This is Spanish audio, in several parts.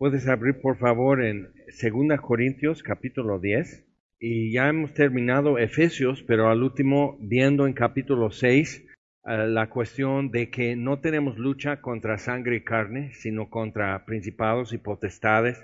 Puedes abrir por favor en 2 Corintios capítulo 10 y ya hemos terminado Efesios, pero al último viendo en capítulo 6 eh, la cuestión de que no tenemos lucha contra sangre y carne, sino contra principados y potestades,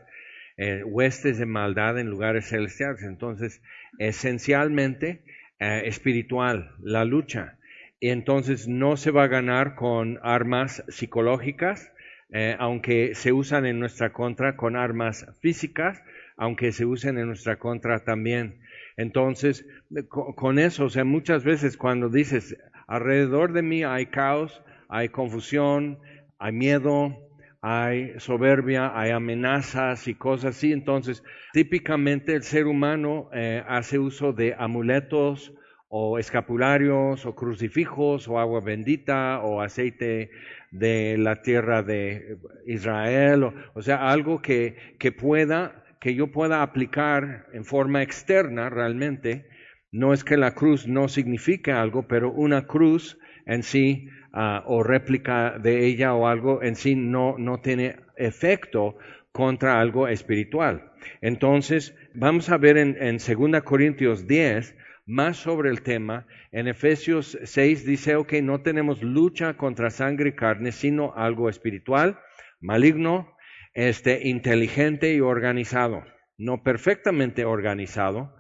eh, huestes de maldad en lugares celestiales. Entonces, esencialmente eh, espiritual la lucha. Entonces no se va a ganar con armas psicológicas, eh, aunque se usan en nuestra contra con armas físicas, aunque se usen en nuestra contra también. Entonces, con, eso, o sea, muchas veces cuando dices, alrededor de mí hay caos, hay confusión, hay miedo, hay soberbia, hay amenazas y cosas así. Entonces, típicamente el ser humano eh, hace uso de amuletos o escapularios o crucifijos o agua bendita o aceite de la tierra de Israel, o, sea, algo que, que pueda, que yo pueda aplicar en forma externa realmente. No es que la cruz no signifique algo, pero una cruz en sí ah, o réplica de ella o algo en sí no, no tiene efecto contra algo espiritual. Entonces, vamos a ver en, en 2 Corintios 10 más sobre el tema. En Efesios 6 dice, ok, no tenemos lucha contra sangre y carne, sino algo espiritual, maligno, este, inteligente y organizado. No perfectamente organizado,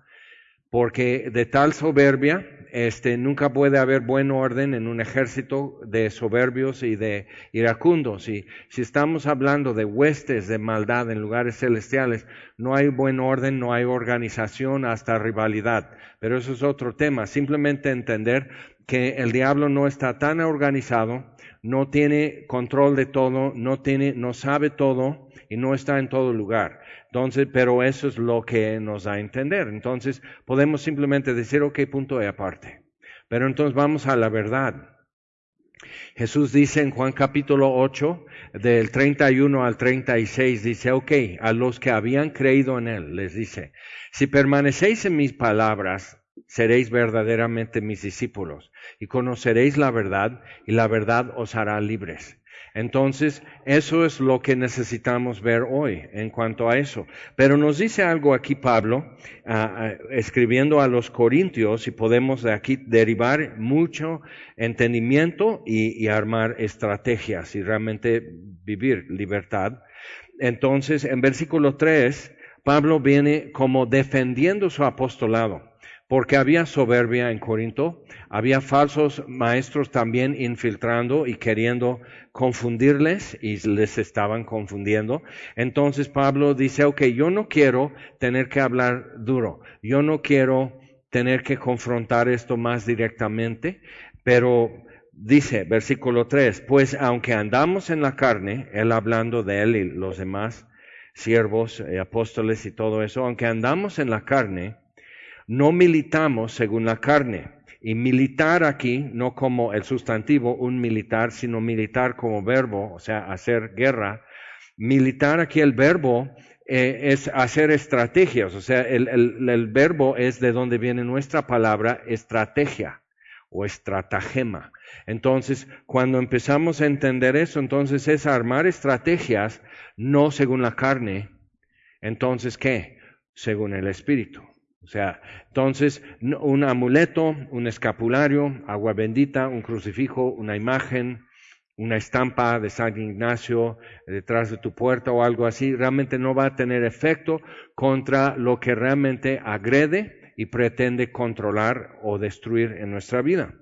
porque de tal soberbia este, nunca puede haber buen orden en un ejército de soberbios y de iracundos. Y si estamos hablando de huestes de maldad en lugares celestiales, no hay buen orden, no hay organización, hasta rivalidad. Pero eso es otro tema. Simplemente entender que el diablo no está tan organizado, no tiene control de todo, no tiene, no sabe todo y no está en todo lugar. Entonces, pero eso es lo que nos da a entender. Entonces, podemos simplemente decir, ok, punto y aparte. Pero entonces vamos a la verdad. Jesús dice en Juan capítulo 8, del 31 al 36, dice, ok, a los que habían creído en Él, les dice, si permanecéis en mis palabras, seréis verdaderamente mis discípulos y conoceréis la verdad y la verdad os hará libres. Entonces, eso es lo que necesitamos ver hoy en cuanto a eso. Pero nos dice algo aquí Pablo, ah, ah, escribiendo a los Corintios, y podemos de aquí derivar mucho entendimiento y, y armar estrategias y realmente vivir libertad. Entonces, en versículo 3, Pablo viene como defendiendo su apostolado porque había soberbia en Corinto, había falsos maestros también infiltrando y queriendo confundirles y les estaban confundiendo. Entonces Pablo dice, ok, yo no quiero tener que hablar duro, yo no quiero tener que confrontar esto más directamente, pero dice, versículo 3, pues aunque andamos en la carne, él hablando de él y los demás siervos, y apóstoles y todo eso, aunque andamos en la carne, no militamos según la carne. Y militar aquí, no como el sustantivo, un militar, sino militar como verbo, o sea, hacer guerra. Militar aquí el verbo eh, es hacer estrategias, o sea, el, el, verbo es de donde viene nuestra palabra estrategia o estratagema. Entonces, cuando empezamos a entender eso, entonces es armar estrategias no según la carne. Entonces, ¿qué? Según el Espíritu. O sea, entonces, un amuleto, un escapulario, agua bendita, un crucifijo, una imagen, una estampa de San Ignacio detrás de tu puerta o algo así, realmente no va a tener efecto contra lo que realmente agrede y pretende controlar o destruir en nuestra vida.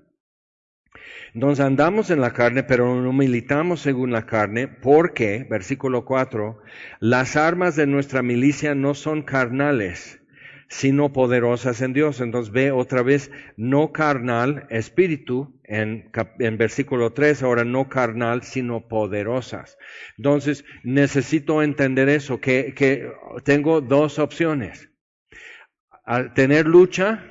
Entonces andamos en la carne, pero no militamos según la carne, porque, versículo 4, las armas de nuestra milicia no son carnales sino poderosas en Dios. Entonces ve otra vez, no carnal, espíritu, en, en versículo 3, ahora no carnal, sino poderosas. Entonces necesito entender eso, que, que tengo dos opciones. Al tener lucha,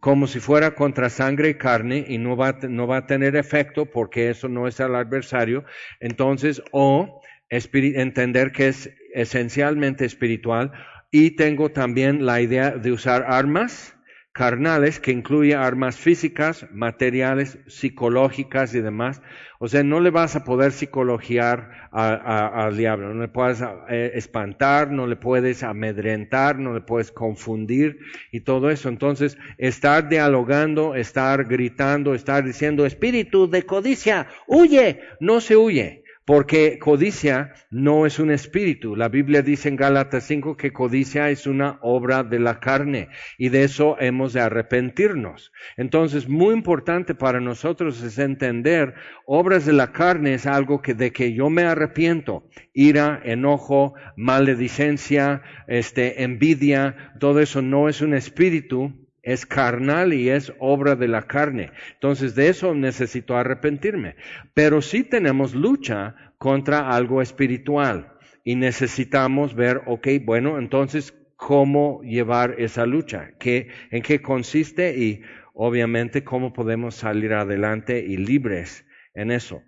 como si fuera contra sangre y carne y no va, no va a tener efecto porque eso no es el adversario. Entonces, o entender que es esencialmente espiritual y tengo también la idea de usar armas carnales que incluye armas físicas, materiales, psicológicas y demás. O sea, no le vas a poder psicologiar al diablo, no le puedes eh, espantar, no le puedes amedrentar, no le puedes confundir y todo eso. Entonces, estar dialogando, estar gritando, estar diciendo, espíritu de codicia, huye, no se huye. Porque codicia no es un espíritu. La Biblia dice en Gálatas 5 que codicia es una obra de la carne y de eso hemos de arrepentirnos. Entonces, muy importante para nosotros es entender, obras de la carne es algo que de que yo me arrepiento. Ira, enojo, maledicencia, este, envidia, todo eso no es un espíritu, es carnal y es obra de la carne. Entonces de eso necesito arrepentirme. Pero sí tenemos lucha contra algo espiritual y necesitamos ver, ok, bueno, entonces, ¿cómo llevar esa lucha? ¿Qué, ¿En qué consiste? Y obviamente, ¿cómo podemos salir adelante y libres en eso?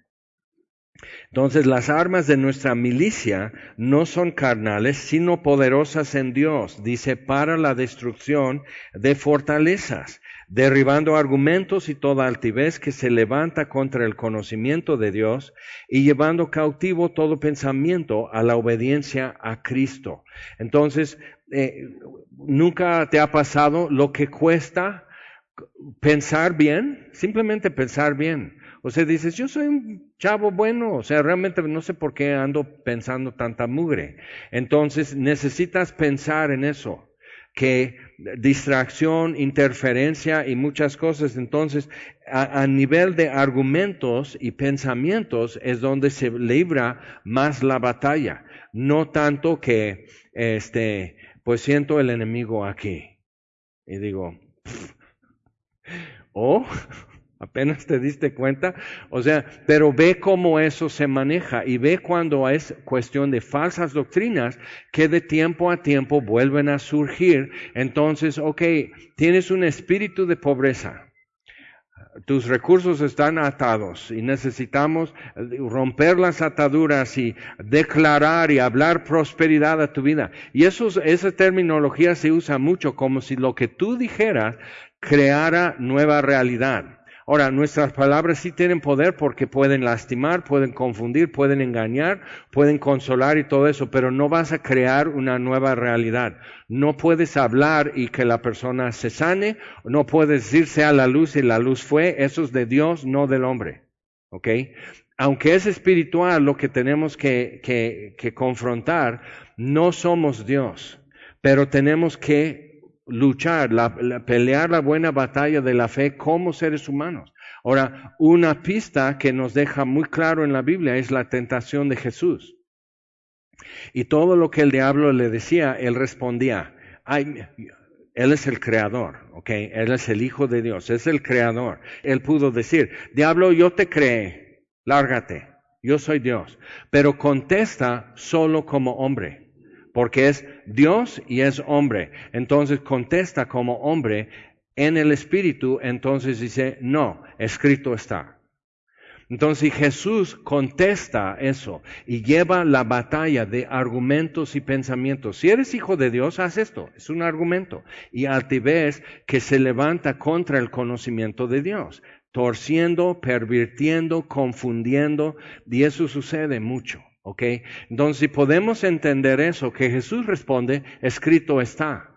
Entonces las armas de nuestra milicia no son carnales, sino poderosas en Dios, dice, para la destrucción de fortalezas, derribando argumentos y toda altivez que se levanta contra el conocimiento de Dios y llevando cautivo todo pensamiento a la obediencia a Cristo. Entonces, eh, ¿nunca te ha pasado lo que cuesta pensar bien? Simplemente pensar bien. O sea, dices, yo soy un chavo bueno, o sea, realmente no sé por qué ando pensando tanta mugre. Entonces, necesitas pensar en eso, que distracción, interferencia y muchas cosas. Entonces, a, nivel de argumentos y pensamientos es donde se libra más la batalla. No tanto que, este, pues siento el enemigo aquí. Y digo, o oh, Apenas te diste cuenta. O sea, pero ve cómo eso se maneja y ve cuando es cuestión de falsas doctrinas que de tiempo a tiempo vuelven a surgir. Entonces, ok, tienes un espíritu de pobreza. Tus recursos están atados y necesitamos romper las ataduras y declarar y hablar prosperidad a tu vida. Y eso, esa terminología se usa mucho como si lo que tú dijeras creara nueva realidad. Ahora, nuestras palabras sí tienen poder porque pueden lastimar, pueden confundir, pueden engañar, pueden consolar y todo eso, pero no vas a crear una nueva realidad. No puedes hablar y que la persona se sane, no puedes irse a la luz y la luz fue, eso es de Dios, no del hombre. ¿Ok? Aunque es espiritual lo que tenemos que, que, que confrontar, no somos Dios, pero tenemos que luchar, pelear la buena batalla de la fe como seres humanos. Ahora, una pista que nos deja muy claro en la Biblia es la tentación de Jesús. Y todo lo que el diablo le decía, él respondía, Ay, él es el creador, ¿ok? Él es el Hijo de Dios, es el creador. Él pudo decir, diablo, yo te creé, lárgate, yo soy Dios. Pero contesta solo como hombre porque es Dios y es hombre. Entonces contesta como hombre en el Espíritu, entonces dice, no, escrito está. Entonces Jesús contesta eso y lleva la batalla de argumentos y pensamientos. Si eres hijo de Dios, haz esto, es un argumento. Y altivez que se levanta contra el conocimiento de Dios, torciendo, pervirtiendo, confundiendo, y eso sucede mucho. ¿Ok? Entonces, si podemos entender eso, que Jesús responde, escrito está.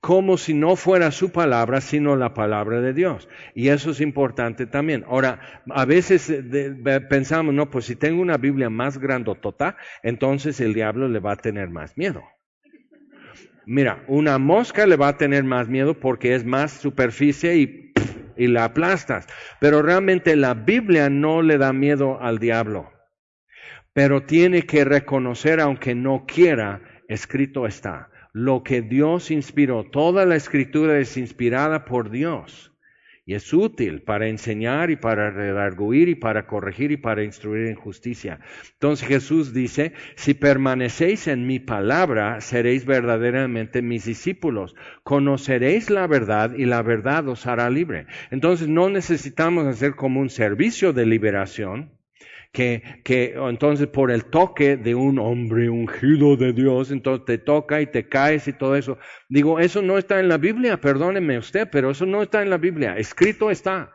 Como si no fuera su palabra, sino la palabra de Dios. Y eso es importante también. Ahora, a veces eh, pensamos, no, pues si tengo una Biblia más grandotota, entonces el diablo le va a tener más miedo. Mira, una mosca le va a tener más miedo porque es más superficie y, y la aplastas. Pero realmente la Biblia no le da miedo al diablo pero tiene que reconocer, aunque no quiera, escrito está. Lo que Dios inspiró, toda la escritura es inspirada por Dios y es útil para enseñar y para redarguir y para corregir y para instruir en justicia. Entonces Jesús dice, si permanecéis en mi palabra, seréis verdaderamente mis discípulos. Conoceréis la verdad y la verdad os hará libre. Entonces no necesitamos hacer como un servicio de liberación, que, que entonces por el toque de un hombre ungido de Dios, entonces te toca y te caes y todo eso. Digo, eso no está en la Biblia, perdóneme usted, pero eso no está en la Biblia, escrito está.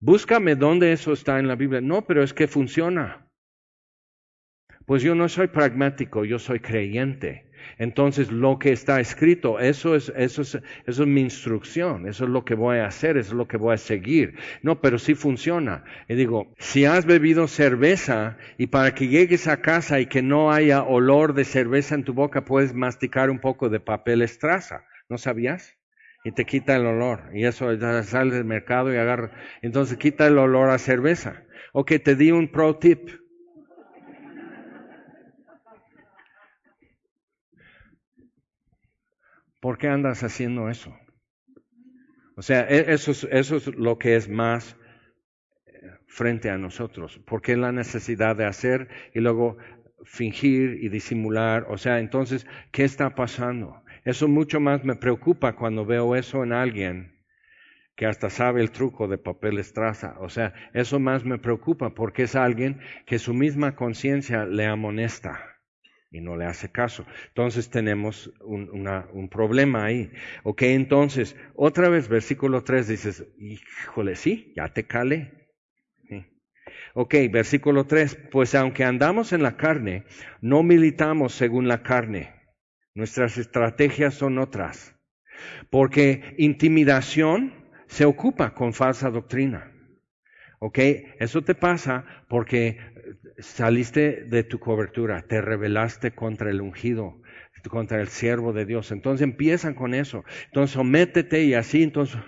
Búscame dónde eso está en la Biblia. No, pero es que funciona. Pues yo no soy pragmático, yo soy creyente. Entonces, lo que está escrito, eso es, eso, es, eso es mi instrucción, eso es lo que voy a hacer, eso es lo que voy a seguir. No, pero sí funciona. Y digo, si has bebido cerveza y para que llegues a casa y que no haya olor de cerveza en tu boca, puedes masticar un poco de papel estraza. ¿No sabías? Y te quita el olor. Y eso sale del mercado y agarra. Entonces quita el olor a cerveza. Ok, te di un pro tip. ¿Por qué andas haciendo eso? O sea, e, eso es, eso es lo que es más eh, frente a nosotros. ¿Por qué la necesidad de hacer y luego fingir y disimular? O sea, entonces, ¿qué está pasando? Eso mucho más me preocupa cuando veo eso en alguien que hasta sabe el truco de papel estraza. O sea, eso más me preocupa porque es alguien que su misma conciencia le amonesta y no le hace caso. Entonces tenemos un, problema ahí. Ok, entonces, otra vez, versículo 3 dices, híjole, sí, ya te calé. Ok, versículo 3, pues aunque andamos en la carne, no militamos según la carne. Nuestras estrategias son otras. Porque intimidación se ocupa con falsa doctrina. ¿Ok? Eso te pasa porque saliste de tu cobertura, te rebelaste contra el ungido, contra el siervo de Dios. Entonces empiezan con eso. Entonces sométete y así, entonces,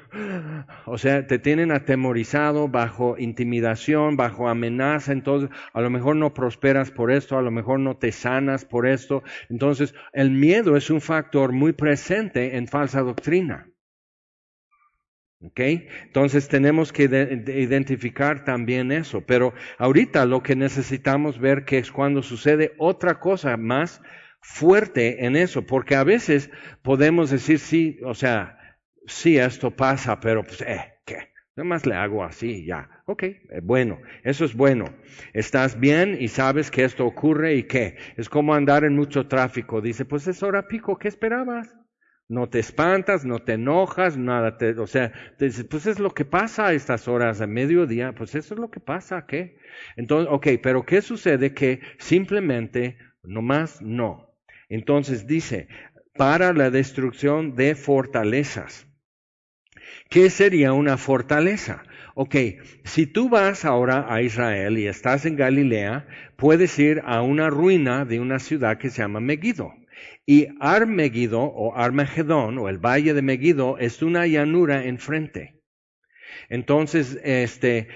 o sea, te tienen atemorizado bajo intimidación, bajo amenaza. Entonces, a lo mejor no prosperas por esto, a lo mejor no te sanas por esto. Entonces, el miedo es un factor muy presente en falsa doctrina. ¿Okay? Entonces tenemos que identificar también eso. Pero ahorita lo que necesitamos ver que es cuando sucede otra cosa más fuerte en eso, porque a veces podemos decir sí, o sea, sí esto pasa, pero pues, eh, ¿qué? Nada más le hago así, ya. Ok, eh, bueno, eso es bueno. Estás bien y sabes que esto ocurre y qué. Es como andar en mucho tráfico. Dice, pues es hora pico, ¿qué esperabas? No te espantas, no te enojas, nada, te, o sea, te pues es lo que pasa a estas horas de mediodía, pues eso es lo que pasa, ¿qué? Entonces, ok, pero ¿qué sucede? Que simplemente, nomás no. Entonces dice, para la destrucción de fortalezas. ¿Qué sería una fortaleza? Ok, si tú vas ahora a Israel y estás en Galilea, puedes ir a una ruina de una ciudad que se llama Megiddo. Y Armegido o Armagedón o el valle de Megiddo es una llanura enfrente. Entonces, este,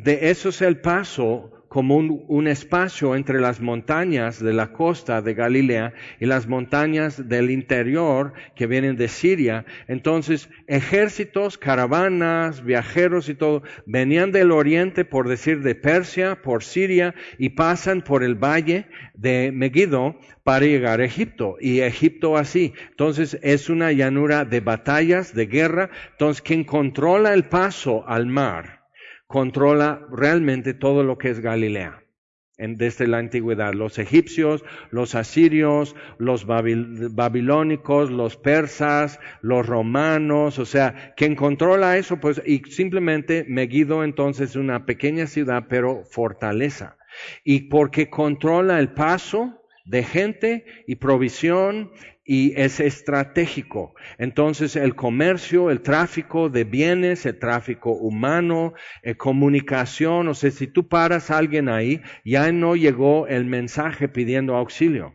de eso es el paso como un, espacio entre las montañas de la costa de Galilea y las montañas del interior que vienen de Siria. Entonces, ejércitos, caravanas, viajeros y todo, venían del oriente, por decir, de Persia, por Siria, y pasan por el valle de Megiddo para llegar a Egipto. Y Egipto así. Entonces, es una llanura de batallas, de guerra. Entonces, quien controla el paso al mar, controla realmente todo lo que es Galilea desde la antigüedad. Los egipcios, los asirios, los babilónicos, los persas, los romanos, o sea, quien controla eso, pues, y simplemente Megiddo entonces es una pequeña ciudad, pero fortaleza. Y porque controla el paso de gente y provisión y es estratégico. Entonces el comercio, el tráfico de bienes, el tráfico humano, eh, comunicación, o sea, si tú paras a alguien ahí, ya no llegó el mensaje pidiendo auxilio.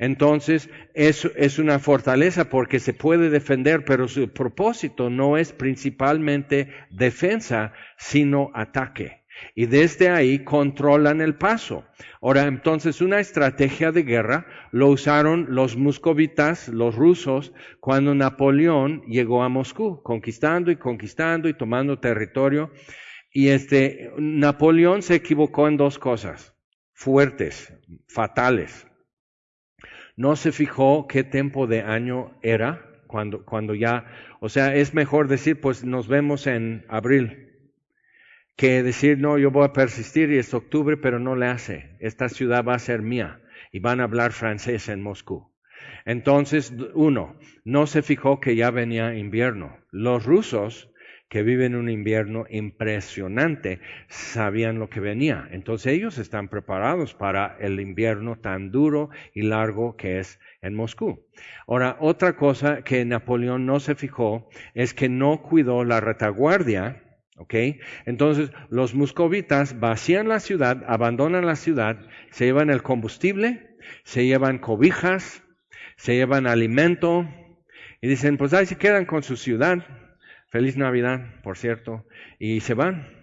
Entonces es, es una fortaleza porque se puede defender, pero su propósito no es principalmente defensa, sino ataque. Y desde ahí controlan el paso. Ahora, entonces, una estrategia de guerra lo usaron los muscovitas, los rusos, cuando Napoleón llegó a Moscú, conquistando y conquistando y tomando territorio. Y este, Napoleón se equivocó en dos cosas fuertes, fatales. No se fijó qué tiempo de año era cuando, cuando ya, o sea, es mejor decir, pues nos vemos en abril que decir, no, yo voy a persistir y es octubre, pero no le hace. Esta ciudad va a ser mía y van a hablar francés en Moscú. Entonces, uno, no se fijó que ya venía invierno. Los rusos, que viven un invierno impresionante, sabían lo que venía. Entonces ellos están preparados para el invierno tan duro y largo que es en Moscú. Ahora, otra cosa que Napoleón no se fijó es que no cuidó la retaguardia ¿Ok? Entonces, los moscovitas vacían la ciudad, abandonan la ciudad, se llevan el combustible, se llevan cobijas, se llevan alimento y dicen, pues ahí se quedan con su ciudad. Feliz Navidad, por cierto, y se van.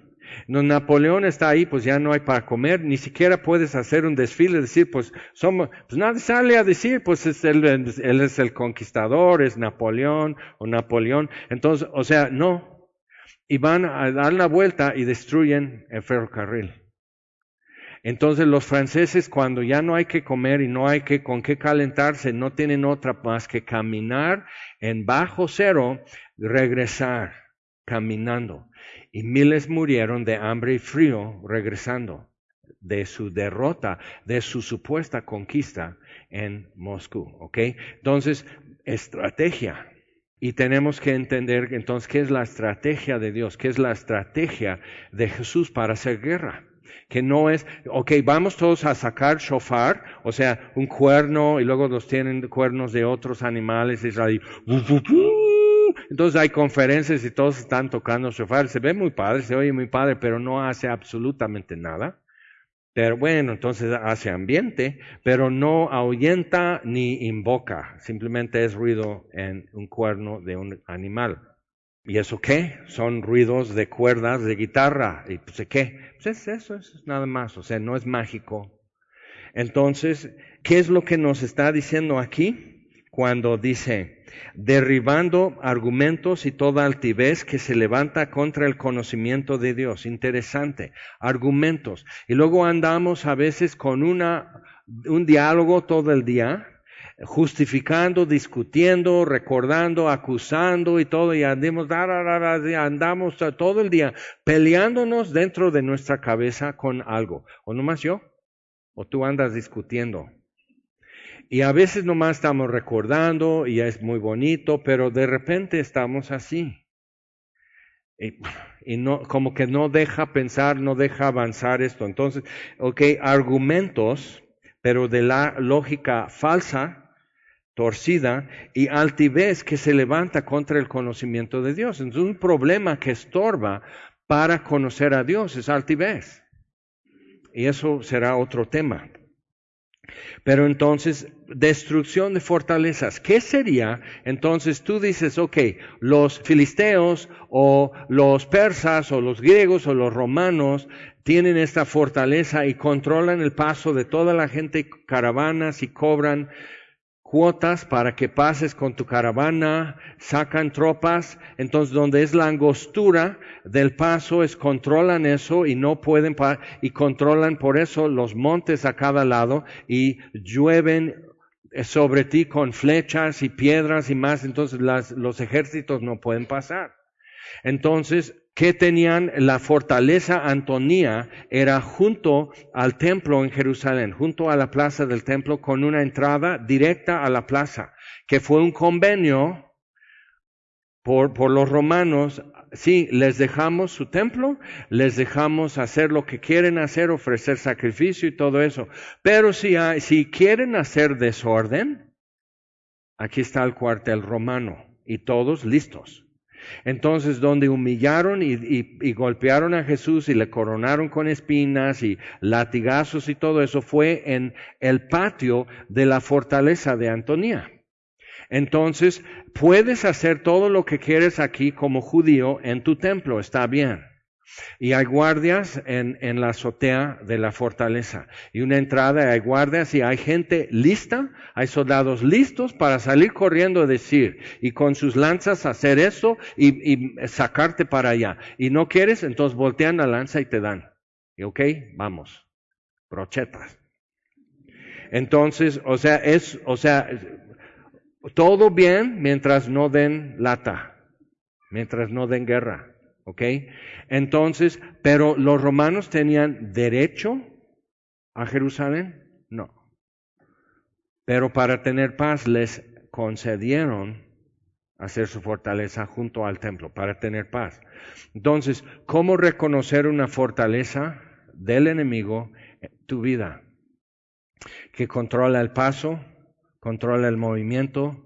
No, Napoleón está ahí, pues ya no hay para comer, ni siquiera puedes hacer un desfile, decir, pues somos, pues nadie sale a decir, pues es él, él es el conquistador, es Napoleón o Napoleón. Entonces, o sea, no, y van a dar la vuelta y destruyen el ferrocarril. Entonces los franceses cuando ya no hay que comer y no hay que con qué calentarse, no tienen otra más que caminar en bajo cero, regresar caminando. Y miles murieron de hambre y frío regresando de su derrota, de su supuesta conquista en Moscú. ¿Ok? Entonces, estrategia. Y tenemos que entender entonces qué es la estrategia de Dios, qué es la estrategia de Jesús para hacer guerra. Que no es, ok, vamos todos a sacar shofar, o sea, un cuerno y luego los tienen cuernos de otros animales y ahí, entonces hay conferencias y todos están tocando shofar. Se ve muy padre, se oye muy padre, pero no hace absolutamente nada. Pero bueno, entonces hace ambiente, pero no ahuyenta ni invoca, simplemente es ruido en un cuerno de un animal. ¿Y eso qué? Son ruidos de cuerdas de guitarra. ¿Y pues qué? Pues es eso, es nada más, o sea, no es mágico. Entonces, ¿qué es lo que nos está diciendo aquí? Cuando dice, derribando argumentos y toda altivez que se levanta contra el conocimiento de Dios. Interesante, argumentos. Y luego andamos a veces con una, un diálogo todo el día, justificando, discutiendo, recordando, acusando y todo, y andamos, andamos todo el día peleándonos dentro de nuestra cabeza con algo. ¿O nomás yo? ¿O tú andas discutiendo? Y a veces nomás estamos recordando y es muy bonito, pero de repente estamos así. Y, no, como que no deja pensar, no deja avanzar esto. Entonces, ok, argumentos, pero de la lógica falsa, torcida y altivez que se levanta contra el conocimiento de Dios. Entonces, un problema que estorba para conocer a Dios es altivez. Y eso será otro tema. Pero entonces, destrucción de fortalezas. ¿Qué sería? Entonces tú dices, ok, los filisteos o los persas o los griegos o los romanos tienen esta fortaleza y controlan el paso de toda la gente, caravanas y cobran cuotas para que pases con tu caravana, sacan tropas, entonces donde es la angostura del paso es controlan eso y no pueden y controlan por eso los montes a cada lado y llueven sobre ti con flechas y piedras y más, entonces los ejércitos no pueden pasar. Entonces, ¿qué tenían la fortaleza Antonía? Era junto al templo en Jerusalén, junto a la plaza del templo, con una entrada directa a la plaza, que fue un convenio por, por los romanos. Sí, les dejamos su templo, les dejamos hacer lo que quieren hacer, ofrecer sacrificio y todo eso. Pero si, si quieren hacer desorden, aquí está el cuartel romano y todos listos. Entonces, donde humillaron y, golpearon a Jesús y le coronaron con espinas y latigazos y todo eso fue en el patio de la fortaleza de Antonía. Entonces, puedes hacer todo lo que quieres aquí como judío en tu templo, está bien. Y hay guardias en, en, la azotea de la fortaleza. Y una entrada, hay guardias y hay gente lista, hay soldados listos para salir corriendo a decir, y con sus lanzas hacer eso y, y sacarte para allá. Y no quieres, entonces voltean la lanza y te dan. Y ok, vamos. Brochetas. Entonces, o sea, es, o sea, todo bien mientras no den lata, mientras no den guerra. ¿Ok? Entonces, pero los romanos tenían derecho a Jerusalén, no. Pero para tener paz les concedieron hacer su fortaleza junto al templo, para tener paz. Entonces, ¿cómo reconocer una fortaleza del enemigo en tu vida? Que controla el paso, controla el movimiento,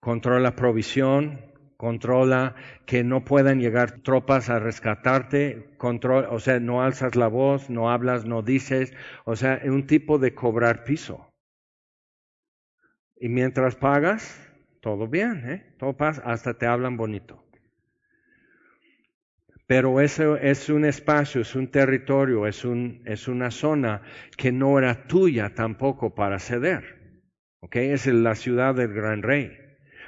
controla provisión, controla que no puedan llegar tropas a rescatarte, control, o sea, no alzas la voz, no hablas, no dices, o sea, un tipo de cobrar piso. Y mientras pagas, todo bien, ¿eh? todo pasa, hasta te hablan bonito. Pero eso es un espacio, es un territorio, es, un, es una zona que no era tuya tampoco para ceder. ¿ok? Es la ciudad del gran rey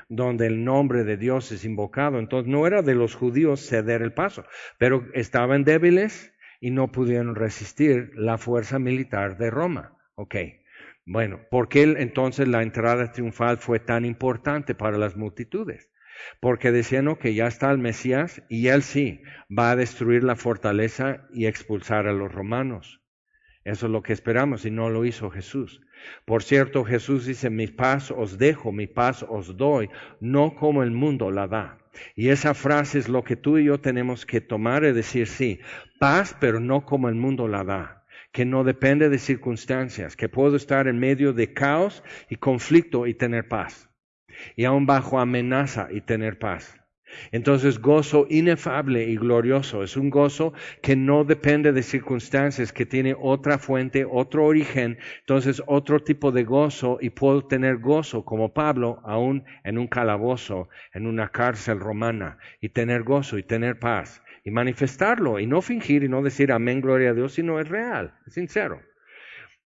donde el nombre de Dios es invocado. Entonces no era de los judíos ceder el paso, pero estaban débiles y no pudieron resistir la fuerza militar de Roma. Ok. Bueno, ¿por qué entonces la entrada triunfal fue tan importante para las multitudes? Porque decían que ya está el Mesías y él sí va a destruir la fortaleza y expulsar a los romanos. Eso es lo que esperamos y no lo hizo Jesús. Por cierto, Jesús dice, mi paz os dejo, mi paz os doy, no como el mundo la da. Y esa frase es lo que tú y yo tenemos que tomar y decir, sí, paz, pero no como el mundo la da, que no depende de circunstancias, que puedo estar en medio de caos y conflicto y tener paz, y aún bajo amenaza y tener paz. Entonces, gozo inefable y glorioso es un gozo que no depende de circunstancias, que tiene otra fuente, otro origen, entonces otro tipo de gozo y puedo tener gozo como Pablo aún en un calabozo, en una cárcel romana, y tener gozo y tener paz y manifestarlo y no fingir y no decir amén, gloria a Dios, sino es real, es sincero.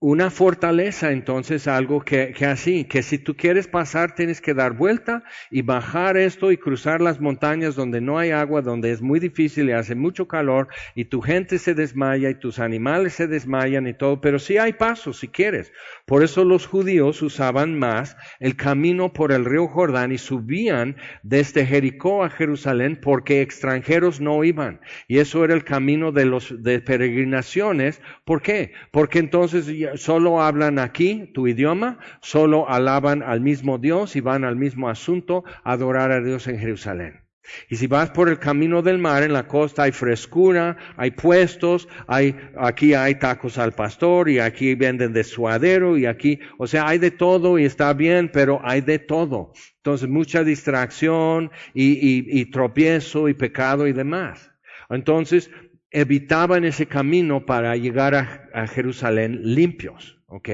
Una fortaleza, entonces, algo que, que, así, que si tú quieres pasar, tienes que dar vuelta y bajar esto y cruzar las montañas donde no hay agua, donde es muy difícil y hace mucho calor y tu gente se desmaya y tus animales se desmayan y todo, pero sí hay pasos si quieres. Por eso los judíos usaban más el camino por el río Jordán y subían desde Jericó a Jerusalén porque extranjeros no iban. Y eso era el camino de los de peregrinaciones. ¿Por qué? Porque entonces solo hablan aquí tu idioma, solo alaban al mismo Dios y van al mismo asunto, a adorar a Dios en Jerusalén. Y si vas por el camino del mar, en la costa hay frescura, hay puestos, hay, aquí hay tacos al pastor y aquí venden de suadero y aquí, o sea, hay de todo y está bien, pero hay de todo. Entonces, mucha distracción y, y tropiezo y pecado y demás. Entonces, evitaban ese camino para llegar a, Jerusalén limpios. Ok.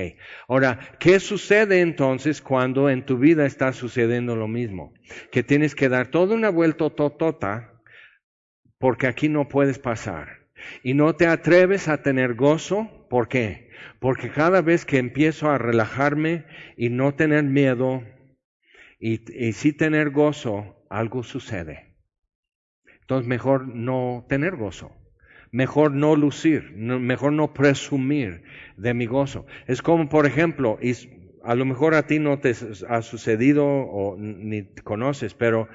Ahora, ¿qué sucede entonces cuando en tu vida está sucediendo lo mismo? Que tienes que dar toda una vuelta totota porque aquí no puedes pasar. Y no te atreves a tener gozo. ¿Por qué? Porque cada vez que empiezo a relajarme y no tener miedo y, y sí tener gozo, algo sucede. Entonces mejor no tener gozo mejor no lucir, mejor no presumir de mi gozo. Es como, por ejemplo, y a lo mejor a ti no te ha sucedido o ni conoces, pero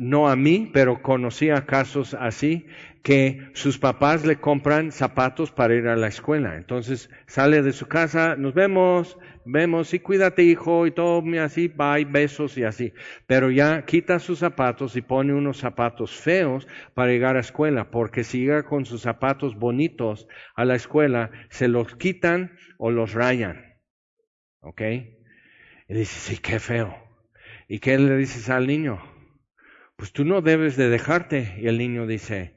no a mí, pero conocía casos así, que sus papás le compran zapatos para ir a la escuela. Entonces sale de su casa, nos vemos, vemos, y cuídate hijo, y todo así, bye, besos y así. Pero ya quita sus zapatos y pone unos zapatos feos para llegar a la escuela, porque si llega con sus zapatos bonitos a la escuela, se los quitan o los rayan. ¿Ok? Y dice, sí, qué feo. ¿Y qué le dices al niño? Pues tú no debes de dejarte. Y el niño dice,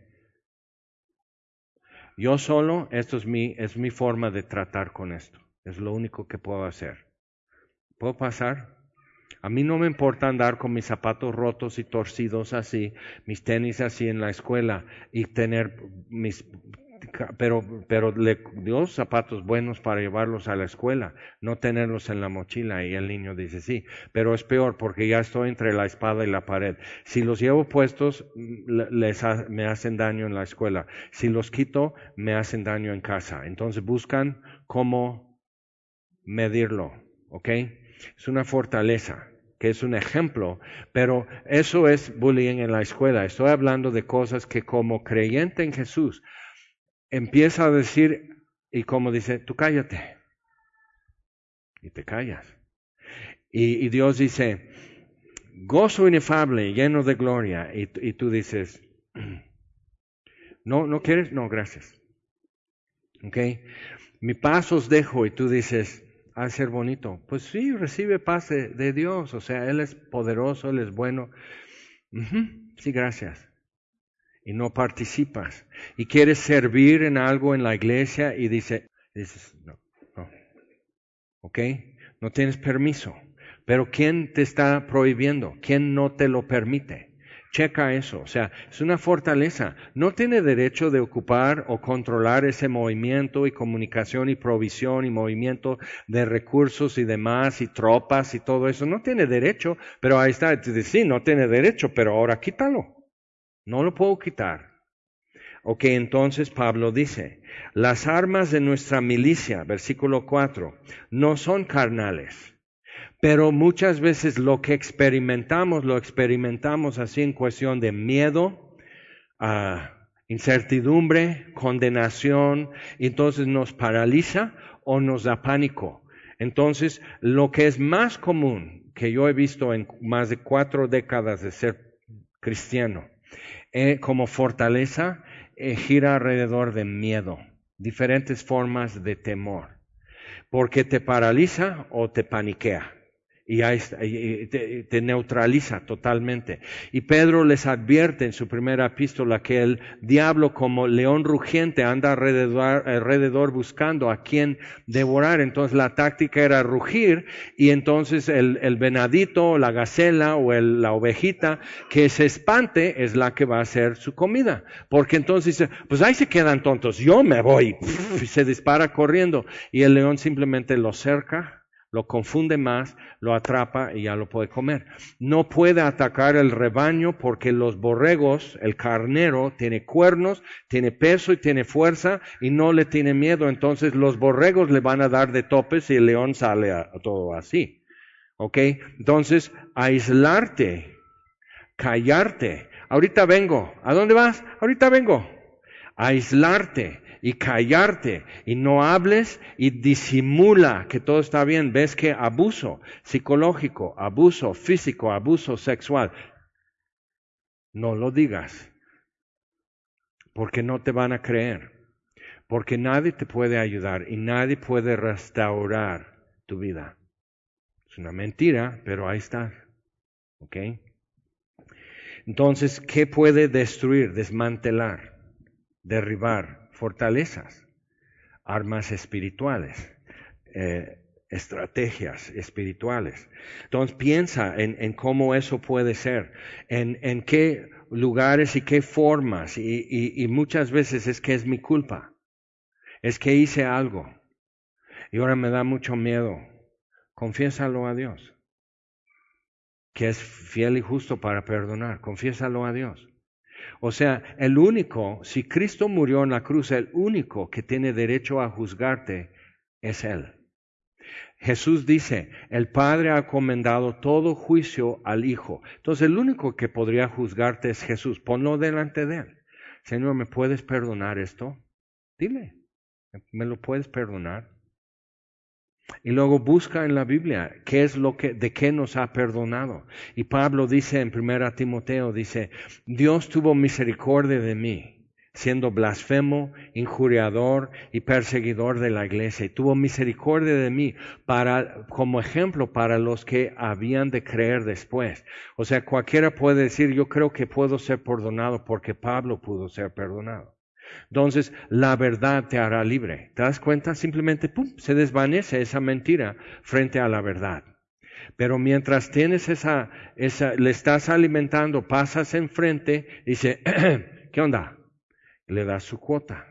yo solo, esto es mi, es mi forma de tratar con esto. Es lo único que puedo hacer. ¿Puedo pasar? A mí no me importa andar con mis zapatos rotos y torcidos así, mis tenis así en la escuela y tener mis pero, pero le dio zapatos buenos para llevarlos a la escuela, no tenerlos en la mochila. Y el niño dice, sí, pero es peor porque ya estoy entre la espada y la pared. Si los llevo puestos, les me hacen daño en la escuela. Si los quito, me hacen daño en casa. Entonces buscan cómo medirlo, ¿ok? Es una fortaleza que es un ejemplo, pero eso es bullying en la escuela. Estoy hablando de cosas que como creyente en Jesús empieza a decir y como dice, tú cállate. Y te callas. Y, Dios dice, gozo inefable, lleno de gloria. Y, tú dices, no, ¿no quieres? No, gracias. ¿Ok? Mi paz os dejo y tú dices, a ser bonito. Pues sí, recibe paz de, Dios, o sea, Él es poderoso, Él es bueno. Sí, gracias. Y no participas. Y quieres servir en algo en la iglesia y dice, dices, no, no. ¿Ok? No tienes permiso. Pero ¿quién te está prohibiendo? ¿Quién no te lo permite? Checa eso, o sea, es una fortaleza. No tiene derecho de ocupar o controlar ese movimiento y comunicación y provisión y movimiento de recursos y demás y tropas y todo eso. No tiene derecho, pero ahí está. Sí, no tiene derecho, pero ahora quítalo. No lo puedo quitar. Ok, entonces Pablo dice, las armas de nuestra milicia, versículo 4, no son carnales pero muchas veces lo que experimentamos, lo experimentamos así en cuestión de miedo, ah, incertidumbre, condenación, entonces nos paraliza o nos da pánico. Entonces, lo que es más común que yo he visto en más de cuatro décadas de ser cristiano, eh, como fortaleza, eh, gira alrededor de miedo, diferentes formas de temor, porque te paraliza o te paniquea y te, neutraliza totalmente. Y Pedro les advierte en su primera epístola que el diablo como león rugiente anda alrededor, alrededor buscando a quien devorar. Entonces la táctica era rugir y entonces el, el venadito, la gacela o la ovejita que se espante es la que va a ser su comida. Porque entonces pues ahí se quedan tontos, yo me voy. Y se dispara corriendo y el león simplemente lo cerca lo confunde más, lo atrapa y ya lo puede comer. No puede atacar el rebaño porque los borregos, el carnero, tiene cuernos, tiene peso y tiene fuerza y no le tiene miedo. Entonces los borregos le van a dar de topes y el león sale a, todo así. ¿Ok? Entonces, aislarte, callarte. Ahorita vengo. ¿A dónde vas? Ahorita vengo. Aislarte y callarte y no hables y disimula que todo está bien. Ves que abuso psicológico, abuso físico, abuso sexual, no lo digas porque no te van a creer, porque nadie te puede ayudar y nadie puede restaurar tu vida. Es una mentira, pero ahí está. ¿Ok? Entonces, ¿qué puede destruir, desmantelar, derribar? Fortalezas, armas espirituales, eh, estrategias espirituales. Entonces piensa en, cómo eso puede ser, en, qué lugares y qué formas, y, muchas veces es que es mi culpa, es que hice algo y ahora me da mucho miedo. Confiésalo a Dios, que es fiel y justo para perdonar, confiésalo a Dios. O sea, el único, si Cristo murió en la cruz, el único que tiene derecho a juzgarte es Él. Jesús dice, el Padre ha comendado todo juicio al Hijo. Entonces el único que podría juzgarte es Jesús. Ponlo delante de Él. Señor, ¿me puedes perdonar esto? Dile, ¿me lo puedes perdonar? Y luego busca en la Biblia qué es lo que, de qué nos ha perdonado. Y Pablo dice en 1 Timoteo, dice, Dios tuvo misericordia de mí, siendo blasfemo, injuriador y perseguidor de la iglesia. Y tuvo misericordia de mí para, como ejemplo para los que habían de creer después. O sea, cualquiera puede decir, yo creo que puedo ser perdonado porque Pablo pudo ser perdonado. Entonces, la verdad te hará libre. ¿Te das cuenta? Simplemente, ¡pum!, se desvanece esa mentira frente a la verdad. Pero mientras tienes esa, esa, le estás alimentando, pasas enfrente, dice, ¿qué onda? Le das su cuota.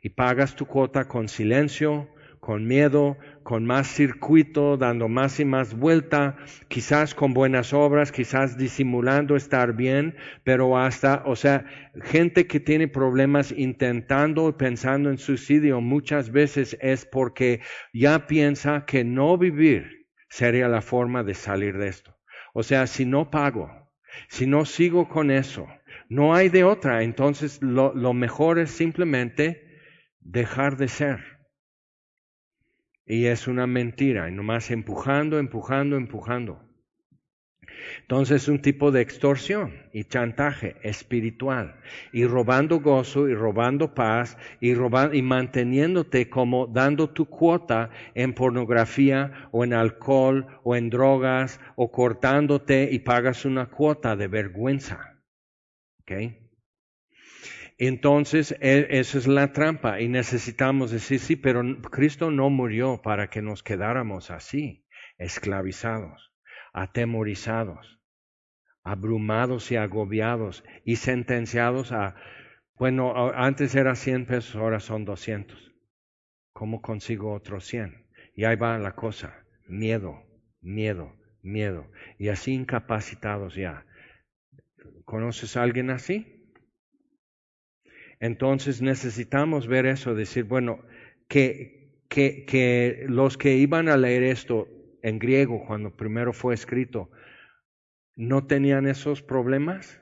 Y pagas tu cuota con silencio, con miedo, con más circuito, dando más y más vuelta, quizás con buenas obras, quizás disimulando estar bien, pero hasta, o sea, gente que tiene problemas intentando y pensando en suicidio muchas veces es porque ya piensa que no vivir sería la forma de salir de esto. O sea, si no pago, si no sigo con eso, no hay de otra. Entonces lo, lo mejor es simplemente dejar de ser. Y es una mentira, y nomás empujando, empujando, empujando. Entonces es un tipo de extorsión y chantaje espiritual y robando gozo y robando paz y, robando, y manteniéndote como dando tu cuota en pornografía o en alcohol o en drogas o cortándote y pagas una cuota de vergüenza. ¿Okay? Entonces, e, esa es la trampa y necesitamos decir, sí, pero Cristo no murió para que nos quedáramos así, esclavizados atemorizados, abrumados y agobiados y sentenciados a, bueno, antes era 100 pesos, ahora son 200. ¿Cómo consigo otros 100? Y ahí va la cosa, miedo, miedo, miedo. Y así incapacitados ya. ¿Conoces a alguien así? Entonces necesitamos ver eso, decir, bueno, que, que, que los que iban a leer esto en griego cuando primero fue escrito, ¿no tenían esos problemas?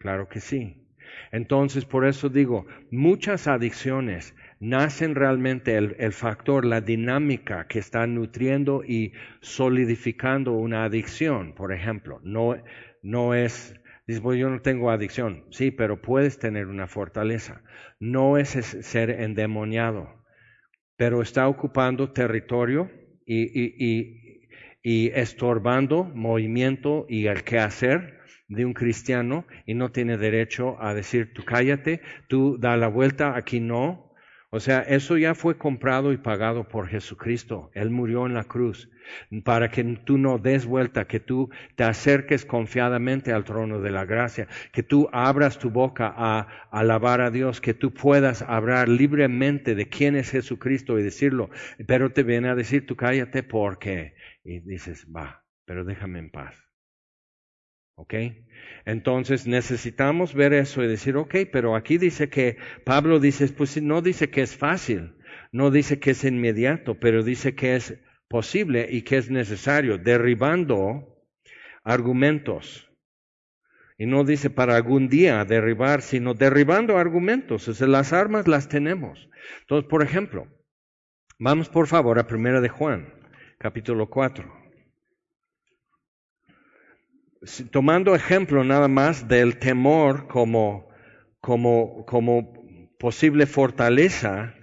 Claro que sí. Entonces, por eso digo, muchas adicciones nacen realmente el, el, factor, la dinámica que está nutriendo y solidificando una adicción, por ejemplo. No, no es, dices, yo no tengo adicción. Sí, pero puedes tener una fortaleza. No es ser endemoniado, pero está ocupando territorio y, y, y estorbando movimiento y el quehacer de un cristiano y no tiene derecho a decir tú cállate, tú da la vuelta, aquí no. O sea, eso ya fue comprado y pagado por Jesucristo. Él murió en la cruz para que tú no des vuelta, que tú te acerques confiadamente al trono de la gracia, que tú abras tu boca a alabar a Dios, que tú puedas hablar libremente de quién es Jesucristo y decirlo, pero te viene a decir tú cállate porque y dices, va, pero déjame en paz. ¿Ok? Entonces necesitamos ver eso y decir, ok, pero aquí dice que, Pablo dice, pues no dice que es fácil, no dice que es inmediato, pero dice que es posible y que es necesario, derribando argumentos. Y no dice para algún día derribar, sino derribando argumentos. O sea, las armas las tenemos. Entonces, por ejemplo, vamos por favor a Primera de Juan capítulo 4. Tomando ejemplo nada más del temor como, posible fortaleza,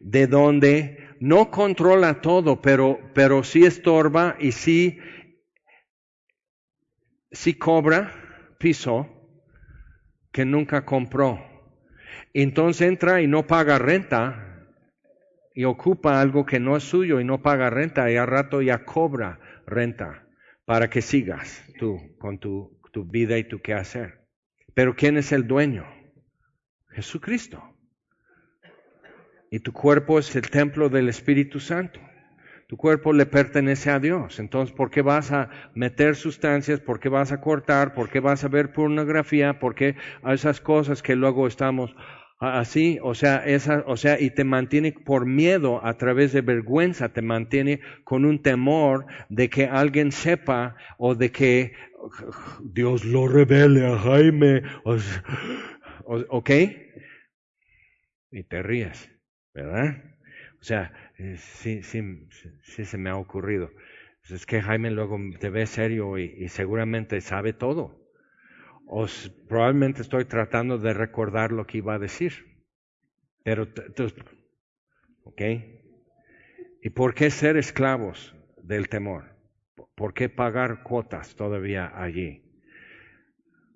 de donde no controla todo, pero, pero sí estorba y sí, sí cobra piso que nunca compró. Entonces entra y no paga renta, y ocupa algo que no es suyo y no paga renta y al rato ya cobra renta para que sigas tú con tu, tu vida y tu quehacer. Pero ¿quién es el dueño? Jesucristo. Y tu cuerpo es el templo del Espíritu Santo. Tu cuerpo le pertenece a Dios. Entonces, ¿por qué vas a meter sustancias? ¿Por qué vas a cortar? ¿Por qué vas a ver pornografía? ¿Por qué a esas cosas que luego estamos así, o sea, esa, o sea, y te mantiene por miedo a través de vergüenza, te mantiene con un temor de que alguien sepa o de que Dios lo revele a Jaime, ¿ok? Y te ríes, ¿verdad? O sea, eh, sí, sí, sí se me ha ocurrido. Es que Jaime luego te ve serio y seguramente sabe todo o probablemente estoy tratando de recordar lo que iba a decir. Pero, ¿ok? ¿Y por qué ser esclavos del temor? ¿Por qué pagar cuotas todavía allí?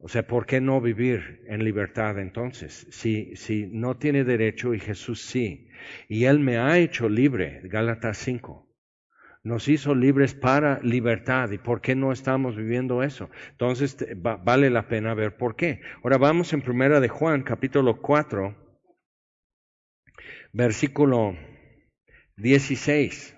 O sea, ¿por qué no vivir en libertad entonces? Si, si no tiene derecho y Jesús sí. Y Él me ha hecho libre, Gálatas 5 nos hizo libres para libertad. ¿Y por qué no estamos viviendo eso? Entonces vale la pena ver por qué. Ahora vamos en primera de Juan, capítulo 4, versículo 16.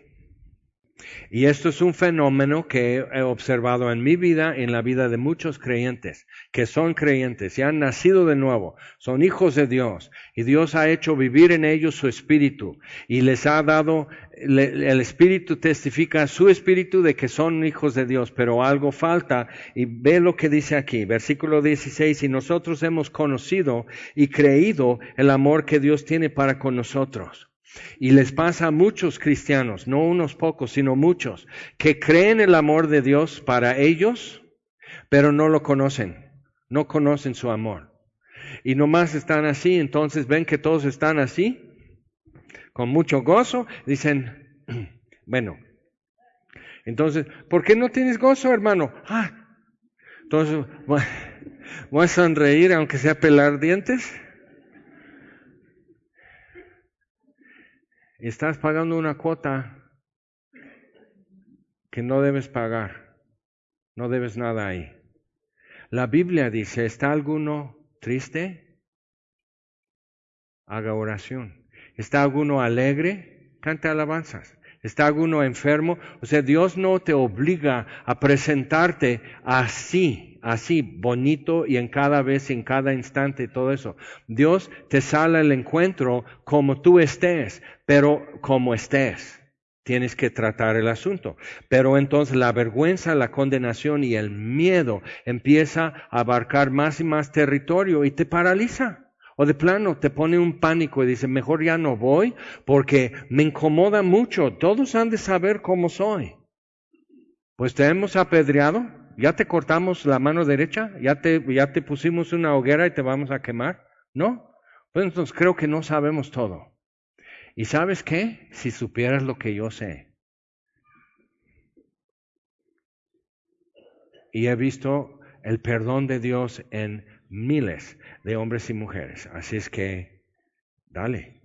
Y esto es un fenómeno que he observado en mi vida, en la vida de muchos creyentes, que son creyentes y han nacido de nuevo, son hijos de Dios, y Dios ha hecho vivir en ellos su espíritu, y les ha dado, el espíritu testifica su espíritu de que son hijos de Dios, pero algo falta, y ve lo que dice aquí, versículo 16, y nosotros hemos conocido y creído el amor que Dios tiene para con nosotros. Y les pasa a muchos cristianos, no unos pocos, sino muchos, que creen el amor de Dios para ellos, pero no lo conocen, no conocen su amor. Y nomás están así, entonces ven que todos están así, con mucho gozo, dicen, bueno, entonces, ¿por qué no tienes gozo, hermano? Ah, entonces, voy a sonreír aunque sea pelar dientes. Estás pagando una cuota que no debes pagar. No debes nada ahí. La Biblia dice, ¿está alguno triste? Haga oración. ¿Está alguno alegre? Cante alabanzas. ¿Está alguno enfermo? O sea, Dios no te obliga a presentarte así así, bonito y en cada vez, en cada instante, todo eso. Dios te sale al encuentro como tú estés, pero como estés. Tienes que tratar el asunto. Pero entonces la vergüenza, la condenación y el miedo empieza a abarcar más y más territorio y te paraliza. O de plano te pone un pánico y dice, mejor ya no voy porque me incomoda mucho. Todos han de saber cómo soy. Pues te hemos apedreado, ¿Ya te cortamos la mano derecha? ¿Ya te, ya te pusimos una hoguera y te vamos a quemar? ¿No? Pues entonces creo que no sabemos todo. ¿Y sabes qué? Si supieras lo que yo sé. Y he visto el perdón de Dios en miles de hombres y mujeres. Así es que, dale.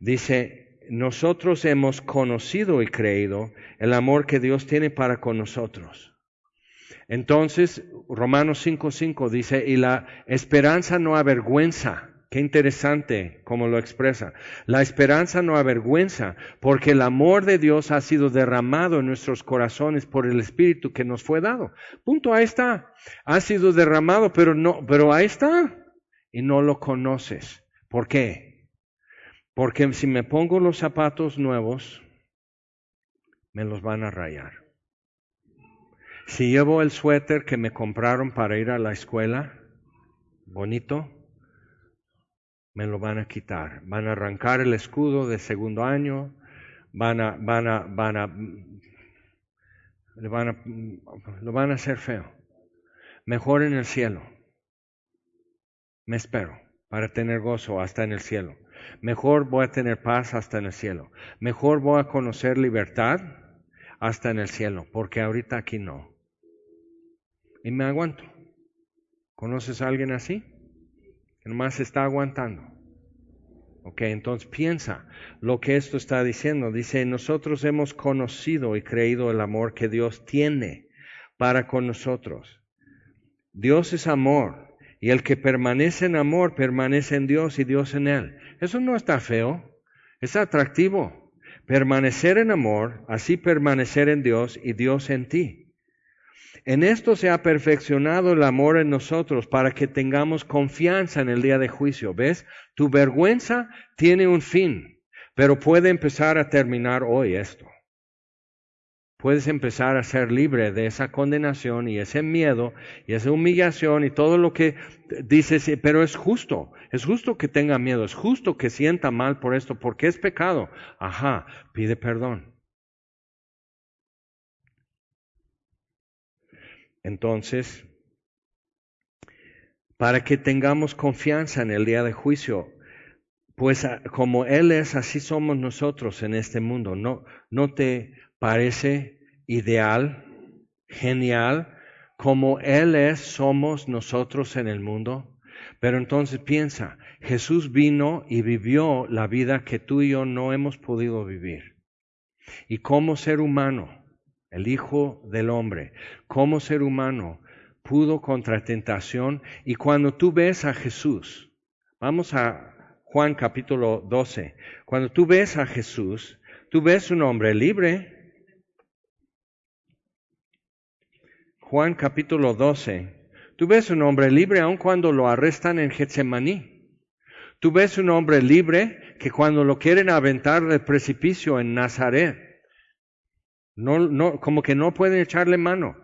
Dice, nosotros hemos conocido y creído el amor que Dios tiene para con nosotros. Entonces, Romanos 5.5 dice, y la esperanza no avergüenza. Qué interesante cómo lo expresa. La esperanza no avergüenza, porque el amor de Dios ha sido derramado en nuestros corazones por el Espíritu que nos fue dado. Punto, ahí está. Ha sido derramado, pero no, pero ahí está. Y no lo conoces. ¿Por qué? Porque si me pongo los zapatos nuevos, me los van a rayar. Si llevo el suéter que me compraron para ir a la escuela, bonito, me lo van a quitar. Van a arrancar el escudo de segundo año, van a, van a, van a, le van a, lo van a hacer feo. Mejor en el cielo. Me espero para tener gozo hasta en el cielo. Mejor voy a tener paz hasta en el cielo. Mejor voy a conocer libertad hasta en el cielo, porque ahorita aquí no y me aguanto. ¿Conoces a alguien así? Que nomás se está aguantando. Ok, entonces piensa lo que esto está diciendo. Dice, nosotros hemos conocido y creído el amor que Dios tiene para con nosotros. Dios es amor y el que permanece en amor permanece en Dios y Dios en él. Eso no está feo, es atractivo. Permanecer en amor, así permanecer en Dios y Dios en ti. En esto se ha perfeccionado el amor en nosotros para que tengamos confianza en el día de juicio. ¿Ves? Tu vergüenza tiene un fin, pero puede empezar a terminar hoy esto. Puedes empezar a ser libre de esa condenación y ese miedo y esa humillación y todo lo que dices, pero es justo, es justo que tenga miedo, es justo que sienta mal por esto, porque es pecado. Ajá, pide perdón. Entonces, para que tengamos confianza en el día de juicio, pues ah, como Él es, así somos nosotros en este mundo. ¿No, no te parece ideal, genial? Como Él es, somos nosotros en el mundo. Pero entonces piensa, Jesús vino y vivió la vida que tú y yo no hemos podido vivir. Y como ser humano, el Hijo del Hombre, como ser humano, pudo contra tentación. Y cuando tú ves a Jesús, vamos a Juan capítulo 12, cuando tú ves a Jesús, tú ves un hombre libre. Juan capítulo 12, tú ves un hombre libre aun cuando lo arrestan en Getsemaní. Tú ves un hombre libre que cuando lo quieren aventar del precipicio en Nazaret, no, no, como que no pueden echarle mano.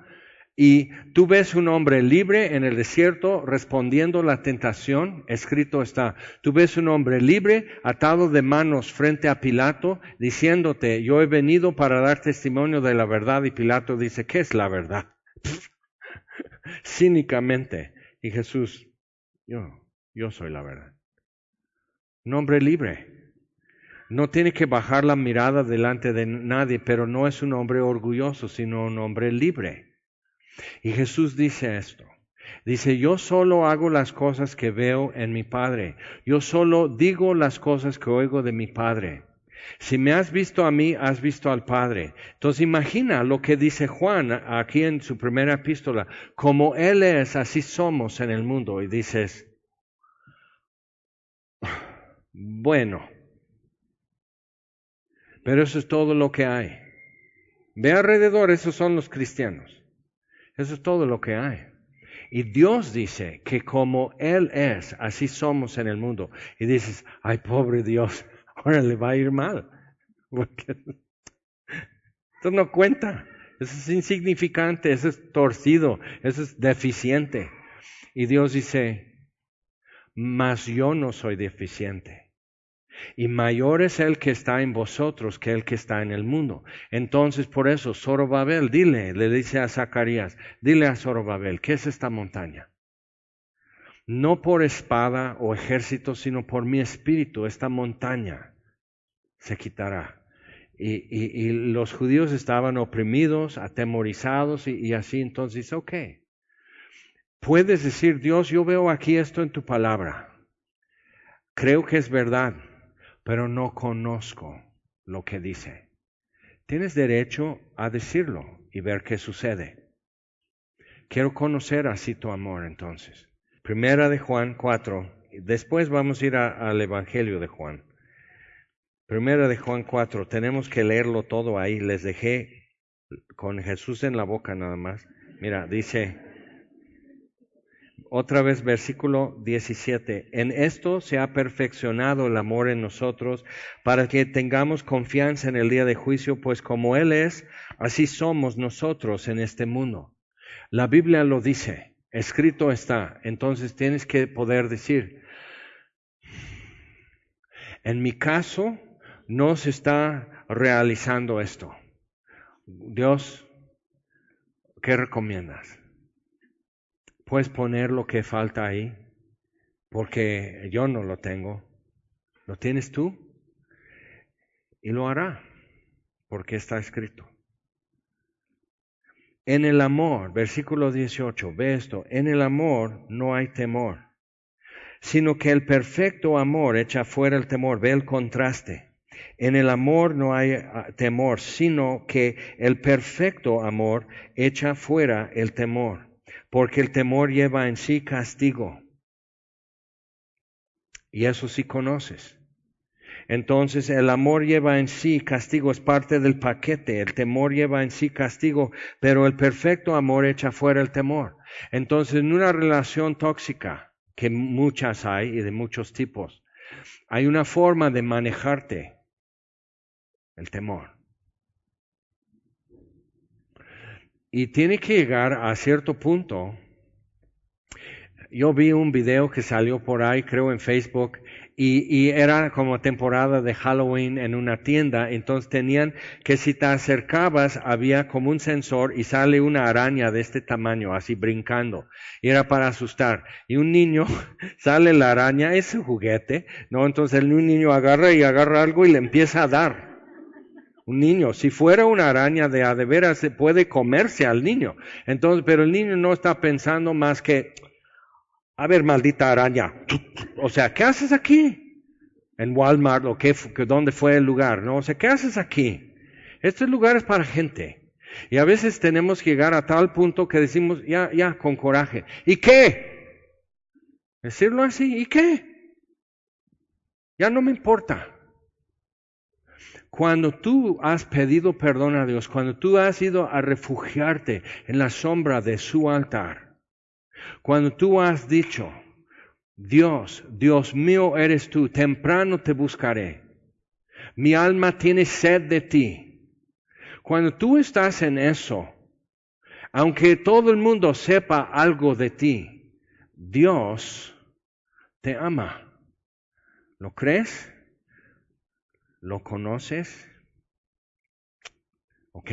Y tú ves un hombre libre en el desierto respondiendo la tentación, escrito está. Tú ves un hombre libre atado de manos frente a Pilato, diciéndote, yo he venido para dar testimonio de la verdad. Y Pilato dice, ¿qué es la verdad? Cínicamente. Y Jesús, yo, yo soy la verdad. Un hombre libre. No tiene que bajar la mirada delante de nadie, pero no es un hombre orgulloso, sino un hombre libre. Y Jesús dice esto. Dice, yo solo hago las cosas que veo en mi Padre. Yo solo digo las cosas que oigo de mi Padre. Si me has visto a mí, has visto al Padre. Entonces imagina lo que dice Juan aquí en su primera epístola. Como Él es, así somos en el mundo. Y dices, bueno, pero eso es todo lo que hay. Ve alrededor, esos son los cristianos. Eso es todo lo que hay. Y Dios dice que como Él es, así somos en el mundo. Y dices, ay, pobre Dios, ahora le va a ir mal. Porque no cuenta. Eso es insignificante, eso es torcido, eso es deficiente. Y Dios dice, mas yo no soy deficiente. Y mayor es el que está en vosotros que el que está en el mundo. Entonces, por eso, Zorobabel, dile, le dice a Zacarías, dile a Zorobabel, ¿qué es esta montaña? No por espada o ejército, sino por mi espíritu, esta montaña se quitará. Y, los judíos estaban oprimidos, atemorizados y, así, entonces, ok. Puedes decir, Dios, yo veo aquí esto en tu palabra. Creo que es verdad pero no conozco lo que dice. Tienes derecho a decirlo y ver qué sucede. Quiero conocer así tu amor entonces. Primera de Juan 4, después vamos a ir al Evangelio de Juan. Primera de Juan 4, tenemos que leerlo todo ahí. Les dejé con Jesús en la boca nada más. Mira, dice, otra vez versículo 17. En esto se ha perfeccionado el amor en nosotros para que tengamos confianza en el día de juicio, pues como Él es, así somos nosotros en este mundo. La Biblia lo dice, escrito está. Entonces tienes que poder decir, en mi caso no se está realizando esto. Dios, ¿qué recomiendas? Puedes poner lo que falta ahí, porque yo no lo tengo. ¿Lo tienes tú? Y lo hará, porque está escrito. En el amor, versículo 18, ve esto, en el amor no hay temor, sino que el perfecto amor echa fuera el temor, ve el contraste. En el amor no hay ah, temor, sino que el perfecto amor echa fuera el temor porque el temor lleva en sí castigo. Y eso sí conoces. Entonces el amor lleva en sí castigo, es parte del paquete, el temor lleva en sí castigo, pero el perfecto amor echa fuera el temor. Entonces en una relación tóxica, que muchas hay y de muchos tipos, hay una forma de manejarte el temor. Y tiene que llegar a cierto punto. Yo vi un video que salió por ahí, creo en Facebook, y, era como temporada de Halloween en una tienda, entonces tenían que si te acercabas había como un sensor y sale una araña de este tamaño, así brincando, y era para asustar. Y un niño, sale la araña, es un juguete, ¿no? Entonces el niño agarra y agarra algo y le empieza a dar un niño. Si fuera una araña de a de veras, puede comerse al niño. Entonces, pero el niño no está pensando más que, a ver, maldita araña. O sea, ¿qué haces aquí? En Walmart o qué, dónde fue el lugar, ¿no? O sea, ¿qué haces aquí? Este lugar es para gente. Y a veces tenemos que llegar a tal punto que decimos, ya, ya, con coraje. ¿Y qué? Decirlo así, ¿y qué? Ya no me importa. Cuando tú has pedido perdón a Dios, cuando tú has ido a refugiarte en la sombra de su altar, cuando tú has dicho, Dios, Dios mío eres tú, temprano te buscaré, mi alma tiene sed de ti. Cuando tú estás en eso, aunque todo el mundo sepa algo de ti, Dios te ama. ¿Lo crees? ¿Lo conoces? ¿Ok?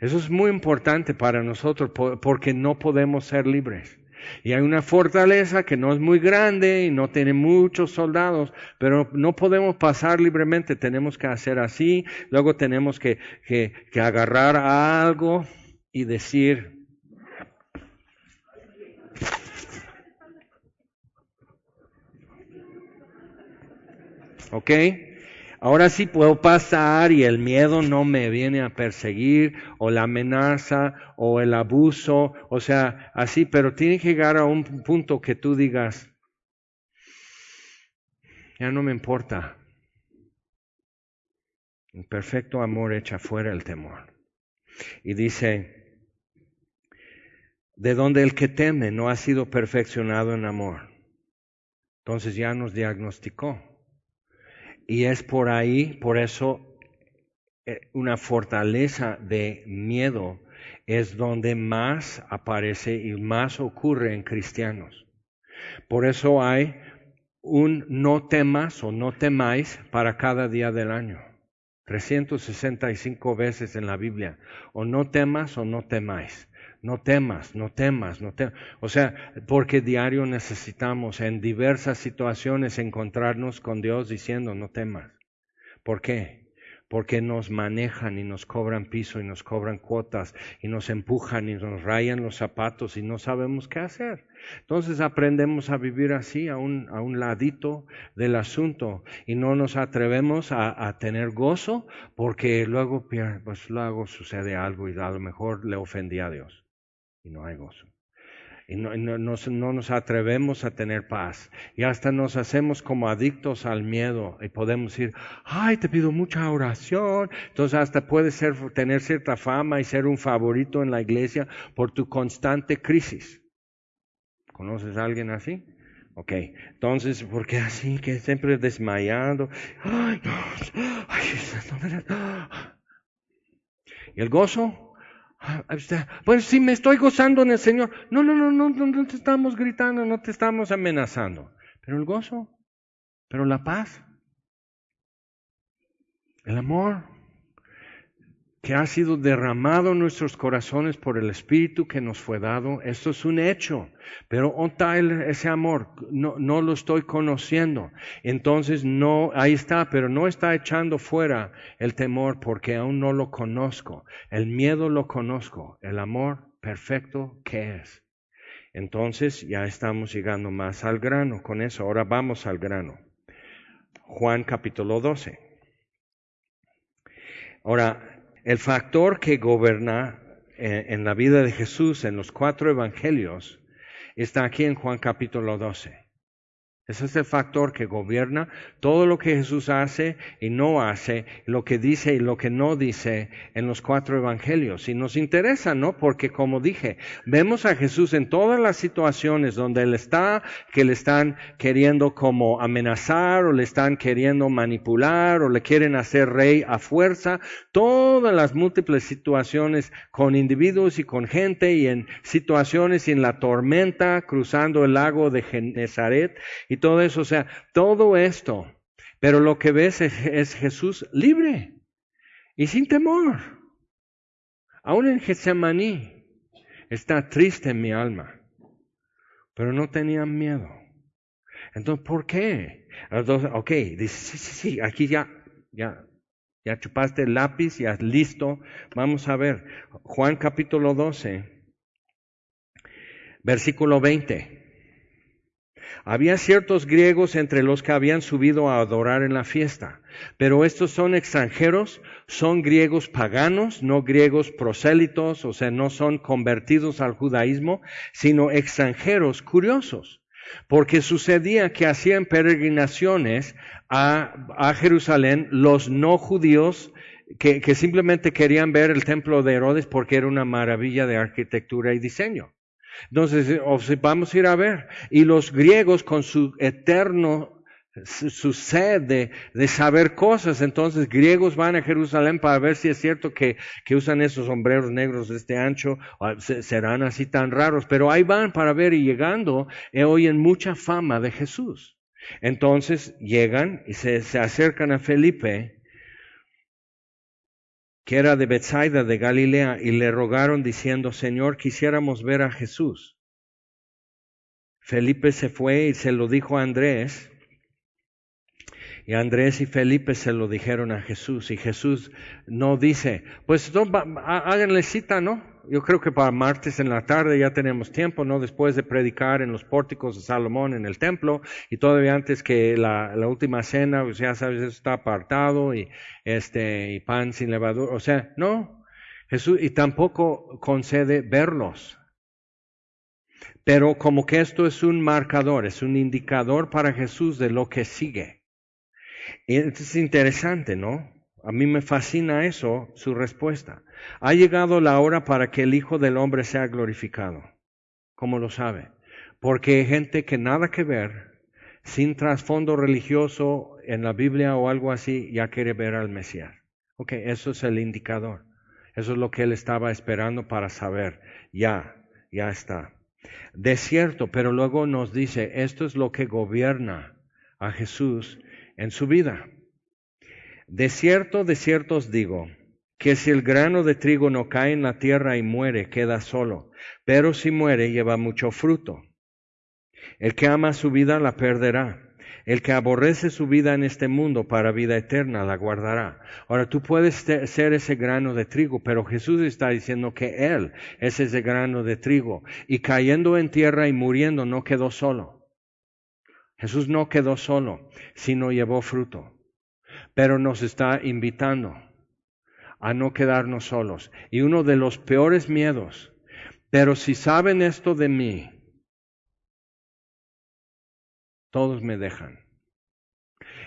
Eso es muy importante para nosotros porque no podemos ser libres. Y hay una fortaleza que no es muy grande y no tiene muchos soldados, pero no podemos pasar libremente, tenemos que hacer así, luego tenemos que, que, agarrar algo y decir, ¿ok? Ahora sí puedo pasar y el miedo no me viene a perseguir, o la amenaza, o el abuso, o sea, así, pero tiene que llegar a un punto que tú digas, ya no me importa. El perfecto amor echa fuera el temor. Y dice, de donde el que teme no ha sido perfeccionado en amor. Entonces ya nos diagnosticó. Y es por ahí, por eso, eh, una fortaleza de miedo es donde más aparece y más ocurre en cristianos. Por eso hay un no temas o no temáis para cada día del año. 365 veces en la Biblia. O no temas o no temáis. No temas, no temas, no temas. O sea, porque diario necesitamos en diversas situaciones encontrarnos con Dios diciendo, no temas. ¿Por qué? Porque nos manejan y nos cobran piso y nos cobran cuotas y nos empujan y nos rayan los zapatos y no sabemos qué hacer. Entonces aprendemos a vivir así, a un, a un ladito del asunto y no nos atrevemos a, a tener gozo porque luego, pues luego sucede algo y a lo mejor le ofendí a Dios y no hay gozo. Y no, no, no, nos atrevemos a tener paz. Y hasta nos hacemos como adictos al miedo. Y podemos decir, ay, te pido mucha oración. Entonces hasta puedes ser, tener cierta fama y ser un favorito en la iglesia por tu constante crisis. ¿Conoces a alguien así? Ok, entonces, ¿por qué así? Que siempre desmayando. Ay, no, ay, ¿Y el gozo? Pues sí, me estoy gozando en el Señor. No, no, no, no, no te estamos gritando, no te estamos amenazando. Pero el gozo, pero la paz, el amor, que ha sido derramado en nuestros corazones por el Espíritu que nos fue dado. Esto es un hecho, pero está ese amor? No, no lo estoy conociendo. Entonces no, ahí está, pero no está echando fuera el temor porque aún no lo conozco. El miedo lo conozco, el amor perfecto que es. Entonces ya estamos llegando más al grano con eso. Ahora vamos al grano. Juan capítulo 12. Ahora, el factor que gobierna eh, en la vida de Jesús en los cuatro evangelios está aquí en Juan capítulo 12. Ese es el factor que gobierna todo lo que Jesús hace y no hace, lo que dice y lo que no dice en los cuatro evangelios. Y nos interesa, ¿no? Porque como dije, vemos a Jesús en todas las situaciones donde Él está, que le están queriendo como amenazar o le están queriendo manipular o le quieren hacer rey a fuerza. Todas las múltiples situaciones con individuos y con gente y en situaciones en la tormenta cruzando el lago de Genezaret y todo eso, o sea, todo esto. Pero lo que ves es, Jesús libre y sin temor. Aún en Getsemaní está triste en mi alma, pero no tenía miedo. Entonces, ¿por qué? Entonces, ok, dice, sí, sí, sí, aquí ya, ya, ya chupaste el lápiz, ya listo. Vamos a ver, Juan capítulo 12, versículo 20. Había ciertos griegos entre los que habían subido a adorar en la fiesta, pero estos son extranjeros, son griegos paganos, no griegos prosélitos, o sea, no son convertidos al judaísmo, sino extranjeros curiosos. Porque sucedía que hacían peregrinaciones a, Jerusalén los no judíos que, que simplemente querían ver el templo de Herodes porque era una maravilla de arquitectura y diseño. Entonces, vamos a ir a ver. Y los griegos con su eterno su sed de, saber cosas. Entonces, griegos van a Jerusalén para ver si es cierto que, que usan esos sombreros negros de este ancho, serán así tan raros, pero ahí van para ver y llegando, eh, oyen mucha fama de Jesús. Entonces llegan y se, se acercan a Felipe, que era de Bethsaida de Galilea, y le rogaron diciendo, Señor, quisiéramos ver a Jesús. Felipe se fue y se lo dijo a Andrés, y Andrés y Felipe se lo dijeron a Jesús y Jesús no dice, pues no, háganle cita, ¿no? Yo creo que para martes en la tarde ya tenemos tiempo, ¿no? Después de predicar en los pórticos de Salomón en el templo y todavía antes que la, última cena, pues ya sabes, eso está apartado y, este, y pan sin levadura. O sea, no. Jesús, y tampoco concede verlos. Pero como que esto es un marcador, es un indicador para Jesús de lo que sigue. Y es interesante, ¿no? A mí me fascina eso, su respuesta. Ha llegado la hora para que el Hijo del Hombre sea glorificado. ¿Cómo lo sabe? Porque hay gente que nada que ver, sin trasfondo religioso en la Biblia o algo así, ya quiere ver al Mesías. Ok, eso es el indicador. Eso es lo que él estaba esperando para saber. Ya, ya está. De cierto, pero luego nos dice, esto es lo que gobierna a Jesús en su vida. De cierto, de cierto os digo, que si el grano de trigo no cae en la tierra y muere, queda solo, pero si muere, lleva mucho fruto. El que ama su vida la perderá. El que aborrece su vida en este mundo para vida eterna la guardará. Ahora tú puedes ser ese grano de trigo, pero Jesús está diciendo que Él es ese grano de trigo. Y cayendo en tierra y muriendo no quedó solo. Jesús no quedó solo, sino llevó fruto. Pero nos está invitando a no quedarnos solos. Y uno de los peores miedos, pero si saben esto de mí, todos me dejan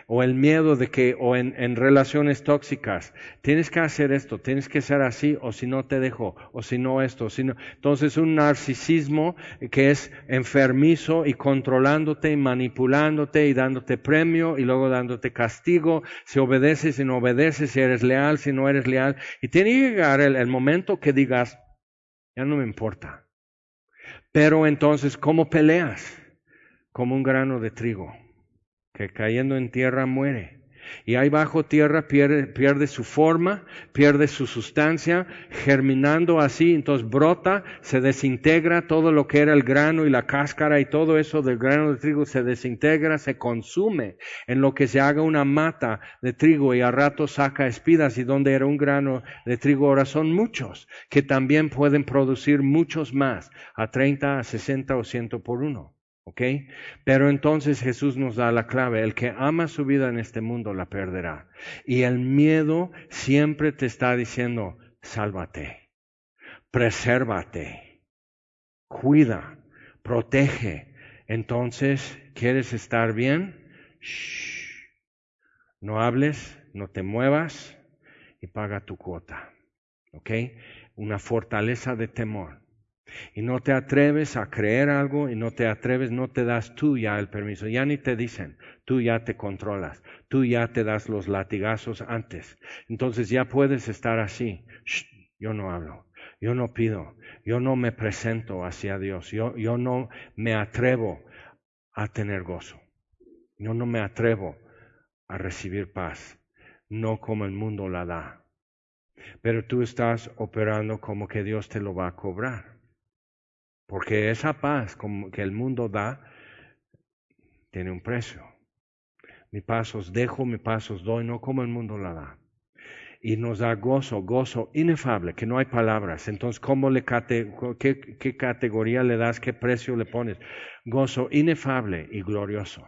o el miedo de que, o en, en, relaciones tóxicas, tienes que hacer esto, tienes que ser así, o si no te dejo, o si no esto, si no. Entonces un narcisismo que es enfermizo y controlándote y manipulándote y dándote premio y luego dándote castigo, si obedeces, si no obedeces, si eres leal, si no eres leal. Y tiene que llegar el, el momento que digas, ya no me importa. Pero entonces, ¿cómo peleas? Como un grano de trigo que cayendo en tierra muere. Y ahí bajo tierra pierde, pierde, su forma, pierde su sustancia, germinando así, entonces brota, se desintegra todo lo que era el grano y la cáscara y todo eso del grano de trigo se desintegra, se consume en lo que se haga una mata de trigo y a rato saca espidas y donde era un grano de trigo ahora son muchos que también pueden producir muchos más, a 30, a 60 o 100 por uno. ¿Ok? Pero entonces Jesús nos da la clave. El que ama su vida en este mundo la perderá. Y el miedo siempre te está diciendo, sálvate, presérvate, cuida, protege. Entonces, ¿quieres estar bien? No hables, no te muevas y paga tu cuota. ¿Ok? Una fortaleza de temor y no te atreves a creer algo y no te atreves, no te das tú ya el permiso, ya ni te dicen, tú ya te controlas, tú ya te das los latigazos antes. Entonces ya puedes estar así, yo no hablo, yo no pido, yo no me presento hacia Dios, yo, yo no me atrevo a tener gozo, yo no me atrevo a recibir paz, no como el mundo la da. Pero tú estás operando como que Dios te lo va a cobrar. Porque esa paz que el mundo da tiene un precio. Mi paz os dejo, mi paz os doy, no como el mundo la da. Y nos da gozo, gozo inefable, que no hay palabras. Entonces, ¿cómo le qué, qué categoría le das, qué precio le pones? Gozo inefable y glorioso.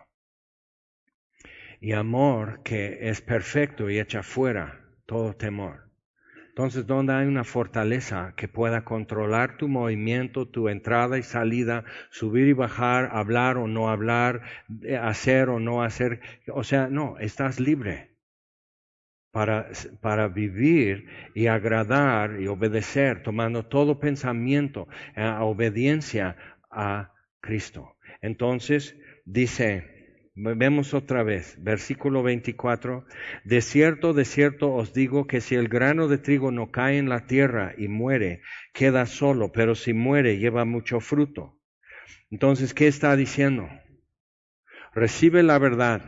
Y amor que es perfecto y echa fuera todo temor. Entonces, donde hay una fortaleza que pueda controlar tu movimiento, tu entrada y salida, subir y bajar, hablar o no hablar, eh, hacer o no hacer, o sea, no, estás libre para, para vivir y agradar y obedecer, tomando todo pensamiento a obediencia a Cristo. Entonces, dice, Vemos otra vez, versículo 24. De cierto, de cierto os digo que si el grano de trigo no cae en la tierra y muere, queda solo, pero si muere, lleva mucho fruto. Entonces, ¿qué está diciendo? Recibe la verdad,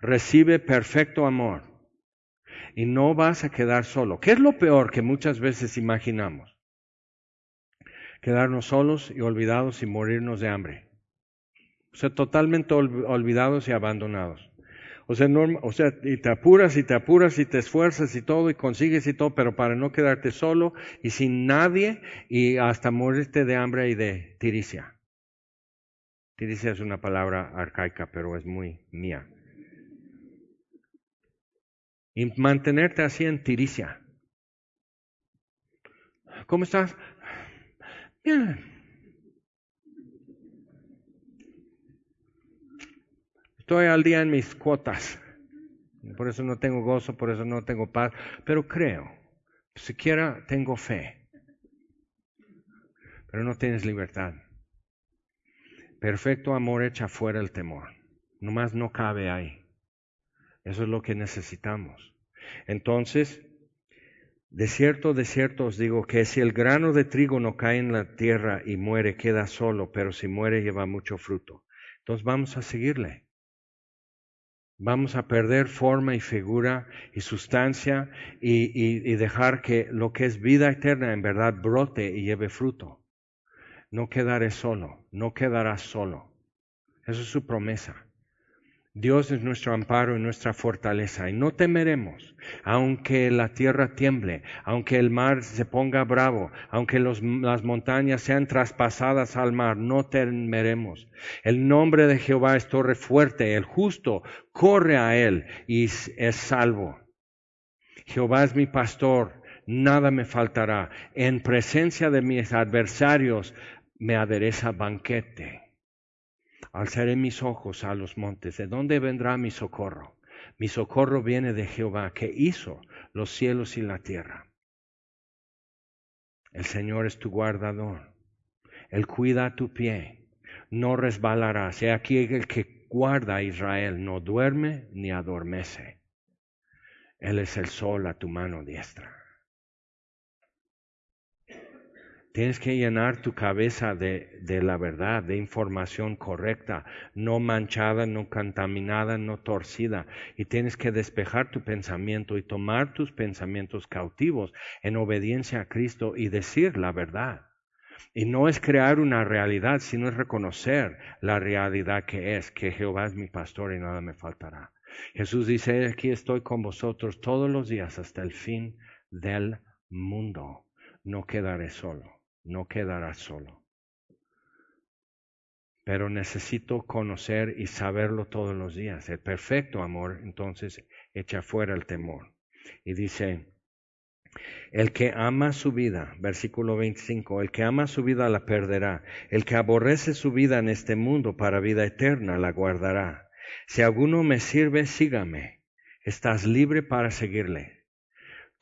recibe perfecto amor y no vas a quedar solo. ¿Qué es lo peor que muchas veces imaginamos? Quedarnos solos y olvidados y morirnos de hambre. O sea, totalmente olvidados y abandonados. O sea, y te apuras y te apuras y te esfuerzas y todo y consigues y todo, pero para no quedarte solo y sin nadie y hasta morirte de hambre y de tiricia. Tiricia es una palabra arcaica, pero es muy mía. Y mantenerte así en tiricia. ¿Cómo estás? Bien. Estoy al día en mis cuotas. Por eso no tengo gozo, por eso no tengo paz. Pero creo, siquiera tengo fe. Pero no tienes libertad. Perfecto amor echa fuera el temor. Nomás no cabe ahí. Eso es lo que necesitamos. Entonces, de cierto, de cierto os digo que si el grano de trigo no cae en la tierra y muere, queda solo, pero si muere lleva mucho fruto. Entonces vamos a seguirle. Vamos a perder forma y figura y sustancia y, dejar que lo que es vida eterna en verdad brote y lleve fruto. No quedaré solo, no quedarás solo. Esa es su promesa. Dios es nuestro amparo y nuestra fortaleza, y no temeremos, aunque la tierra tiemble, aunque el mar se ponga bravo, aunque las montañas sean traspasadas al mar, no temeremos. El nombre de Jehová es torre fuerte, el justo corre a él y es salvo. Jehová es mi pastor, nada me faltará. En presencia de mis adversarios me adereza banquete. Alzaré mis ojos a los montes. ¿De dónde vendrá mi socorro? Mi socorro viene de Jehová, que hizo los cielos y la tierra. El Señor es tu guardador. Él cuida tu pie. No resbalará. He aquí el que guarda a Israel. No duerme ni adormece. Él es el sol a tu mano diestra. Tienes que llenar tu cabeza de, de, la verdad, de información correcta, no manchada, no contaminada, no torcida. Y tienes que despejar tu pensamiento y tomar tus pensamientos cautivos en obediencia a Cristo y decir la verdad. Y no es crear una realidad, sino es reconocer la realidad que es, que Jehová es mi pastor y nada me faltará. Jesús dice, aquí estoy con vosotros todos los días hasta el fin del mundo. No quedaré solo no quedarás solo. Pero necesito conocer y saberlo todos los días. El perfecto amor entonces echa fuera el temor. Y dice, el que ama su vida, versículo 25, el que ama su vida la perderá. El que aborrece su vida en este mundo para vida eterna la guardará. Si alguno me sirve, sígame. Estás libre para seguirle.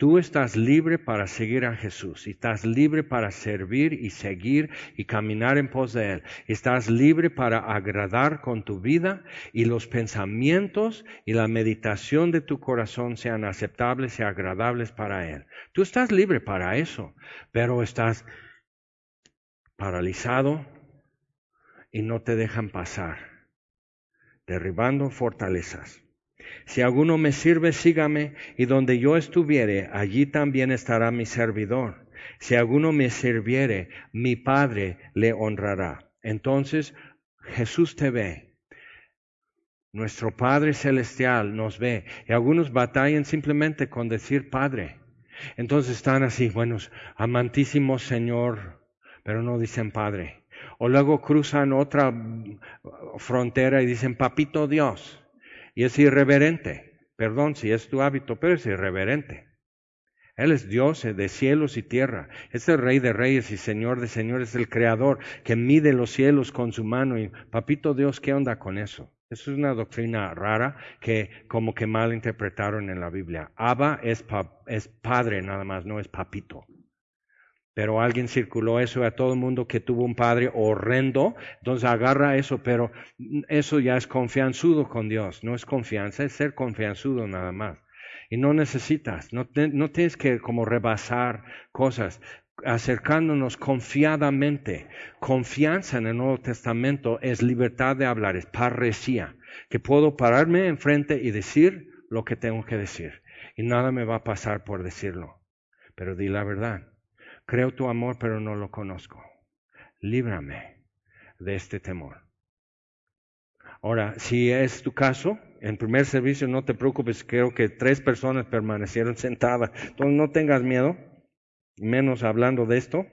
Tú estás libre para seguir a Jesús, estás libre para servir y seguir y caminar en pos de Él. Estás libre para agradar con tu vida y los pensamientos y la meditación de tu corazón sean aceptables y agradables para Él. Tú estás libre para eso, pero estás paralizado y no te dejan pasar, derribando fortalezas. Si alguno me sirve, sígame, y donde yo estuviere, allí también estará mi servidor. Si alguno me sirviere, mi Padre le honrará. Entonces Jesús te ve. Nuestro Padre Celestial nos ve. Y algunos batallan simplemente con decir Padre. Entonces están así, buenos, amantísimo Señor, pero no dicen Padre. O luego cruzan otra frontera y dicen Papito Dios. Y es irreverente. Perdón si es tu hábito, pero es irreverente. Él es Dios de cielos y tierra. Es el Rey de reyes y Señor de señores, el Creador que mide los cielos con su mano. Y papito Dios, ¿qué onda con eso? Eso es una doctrina rara que como que mal interpretaron en la Biblia. Abba es, es padre nada más, no es papito. Pero alguien circuló eso a todo el mundo que tuvo un padre horrendo, entonces agarra eso, pero eso ya es confianzudo con Dios, no es confianza, es ser confianzudo nada más. Y no necesitas, no, no tienes que como rebasar cosas, acercándonos confiadamente. Confianza en el Nuevo Testamento es libertad de hablar, es parresía, que puedo pararme enfrente y decir lo que tengo que decir. Y nada me va a pasar por decirlo. Pero di la verdad. Creo tu amor, pero no lo conozco. Líbrame de este temor. Ahora, si es tu caso, en primer servicio no te preocupes, creo que tres personas permanecieron sentadas. Entonces no tengas miedo, menos hablando de esto.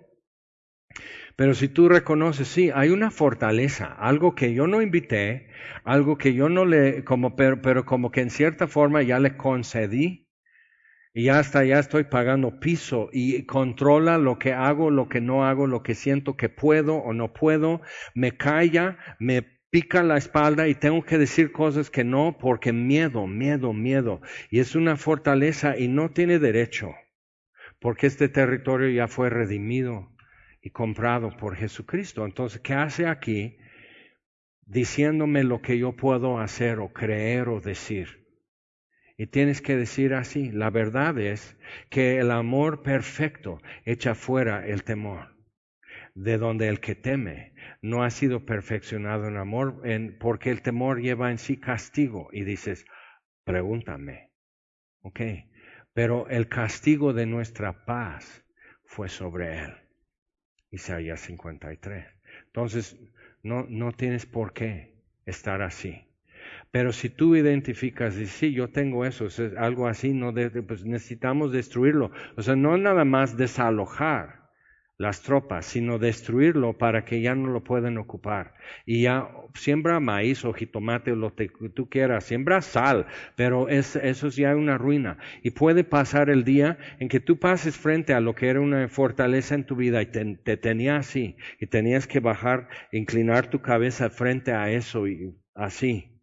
Pero si tú reconoces, sí, hay una fortaleza, algo que yo no invité, algo que yo no le, como, pero, pero como que en cierta forma ya le concedí, y hasta ya estoy pagando piso y controla lo que hago, lo que no hago, lo que siento que puedo o no puedo, me calla, me pica la espalda y tengo que decir cosas que no porque miedo, miedo, miedo. Y es una fortaleza y no tiene derecho, porque este territorio ya fue redimido y comprado por Jesucristo. Entonces, ¿qué hace aquí? Diciéndome lo que yo puedo hacer o creer o decir. Y tienes que decir así, la verdad es que el amor perfecto echa fuera el temor, de donde el que teme no ha sido perfeccionado en amor, porque el temor lleva en sí castigo. Y dices, pregúntame, ok, pero el castigo de nuestra paz fue sobre él. Isaías 53. Entonces, no, no tienes por qué estar así. Pero si tú identificas, y sí, yo tengo eso, es algo así, no pues necesitamos destruirlo. O sea, no nada más desalojar las tropas, sino destruirlo para que ya no lo puedan ocupar. Y ya siembra maíz o jitomate o lo que tú quieras, siembra sal, pero es, eso es ya una ruina. Y puede pasar el día en que tú pases frente a lo que era una fortaleza en tu vida y te, te tenía así, y tenías que bajar, inclinar tu cabeza frente a eso y así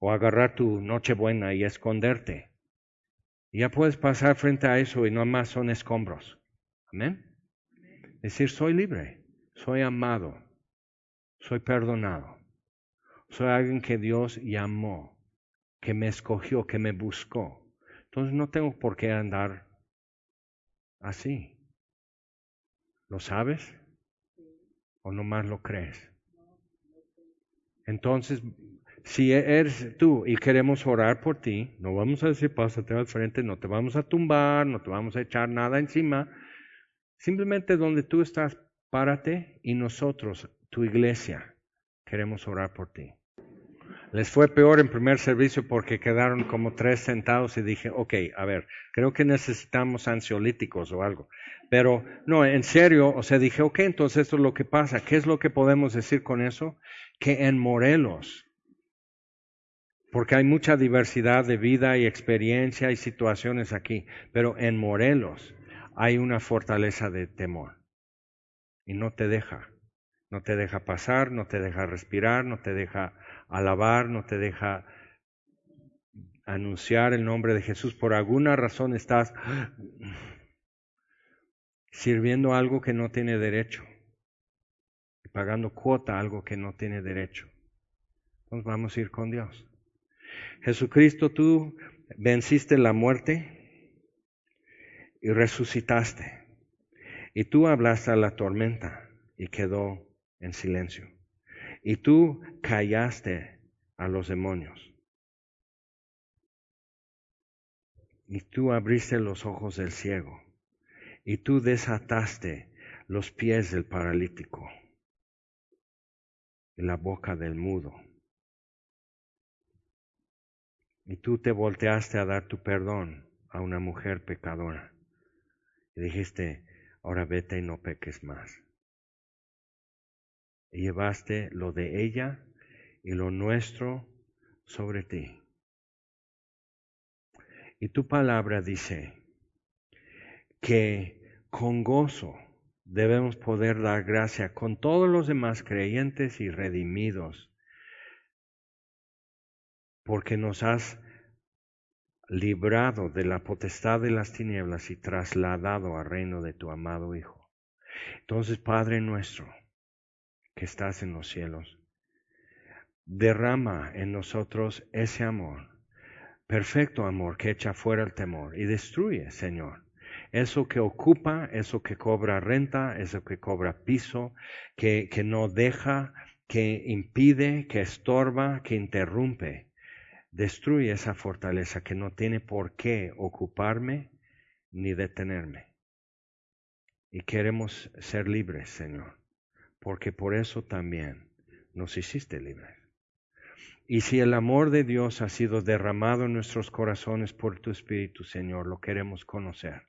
o agarrar tu noche buena y esconderte. ya puedes pasar frente a eso y no más son escombros. Amén. Decir, soy libre, soy amado, soy perdonado, soy alguien que Dios llamó, que me escogió, que me buscó. Entonces no tengo por qué andar así. ¿Lo sabes? ¿O nomás lo crees? Entonces si eres tú y queremos orar por ti, no vamos a decir pásate al frente, no te vamos a tumbar, no te vamos a echar nada encima. Simplemente donde tú estás, párate y nosotros, tu iglesia, queremos orar por ti. Les fue peor en primer servicio porque quedaron como tres sentados y dije, ok, a ver, creo que necesitamos ansiolíticos o algo. Pero no, en serio, o sea, dije, ok, entonces esto es lo que pasa. ¿Qué es lo que podemos decir con eso? Que en Morelos, porque hay mucha diversidad de vida y experiencia y situaciones aquí, pero en Morelos hay una fortaleza de temor y no te deja, no te deja pasar, no te deja respirar, no te deja alabar, no te deja anunciar el nombre de Jesús. Por alguna razón estás sirviendo algo que no tiene derecho y pagando cuota algo que no tiene derecho. Entonces vamos a ir con Dios. Jesucristo, tú venciste la muerte y resucitaste. Y tú hablaste a la tormenta y quedó en silencio. Y tú callaste a los demonios. Y tú abriste los ojos del ciego. Y tú desataste los pies del paralítico y la boca del mudo. Y tú te volteaste a dar tu perdón a una mujer pecadora. Y dijiste, ahora vete y no peques más. Y llevaste lo de ella y lo nuestro sobre ti. Y tu palabra dice que con gozo debemos poder dar gracia con todos los demás creyentes y redimidos, porque nos has librado de la potestad de las tinieblas y trasladado al reino de tu amado Hijo. Entonces, Padre nuestro, que estás en los cielos, derrama en nosotros ese amor, perfecto amor que echa fuera el temor y destruye, Señor, eso que ocupa, eso que cobra renta, eso que cobra piso, que, que no deja, que impide, que estorba, que interrumpe. Destruye esa fortaleza que no tiene por qué ocuparme ni detenerme. Y queremos ser libres, Señor, porque por eso también nos hiciste libres. Y si el amor de Dios ha sido derramado en nuestros corazones por tu Espíritu, Señor, lo queremos conocer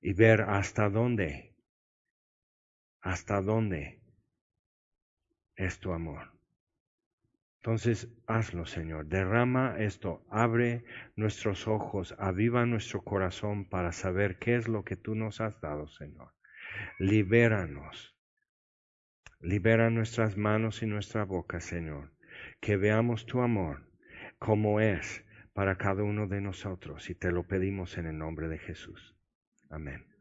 y ver hasta dónde, hasta dónde es tu amor. Entonces, hazlo, Señor. Derrama esto, abre nuestros ojos, aviva nuestro corazón para saber qué es lo que tú nos has dado, Señor. Libéranos. Libera nuestras manos y nuestra boca, Señor. Que veamos tu amor como es para cada uno de nosotros y te lo pedimos en el nombre de Jesús. Amén.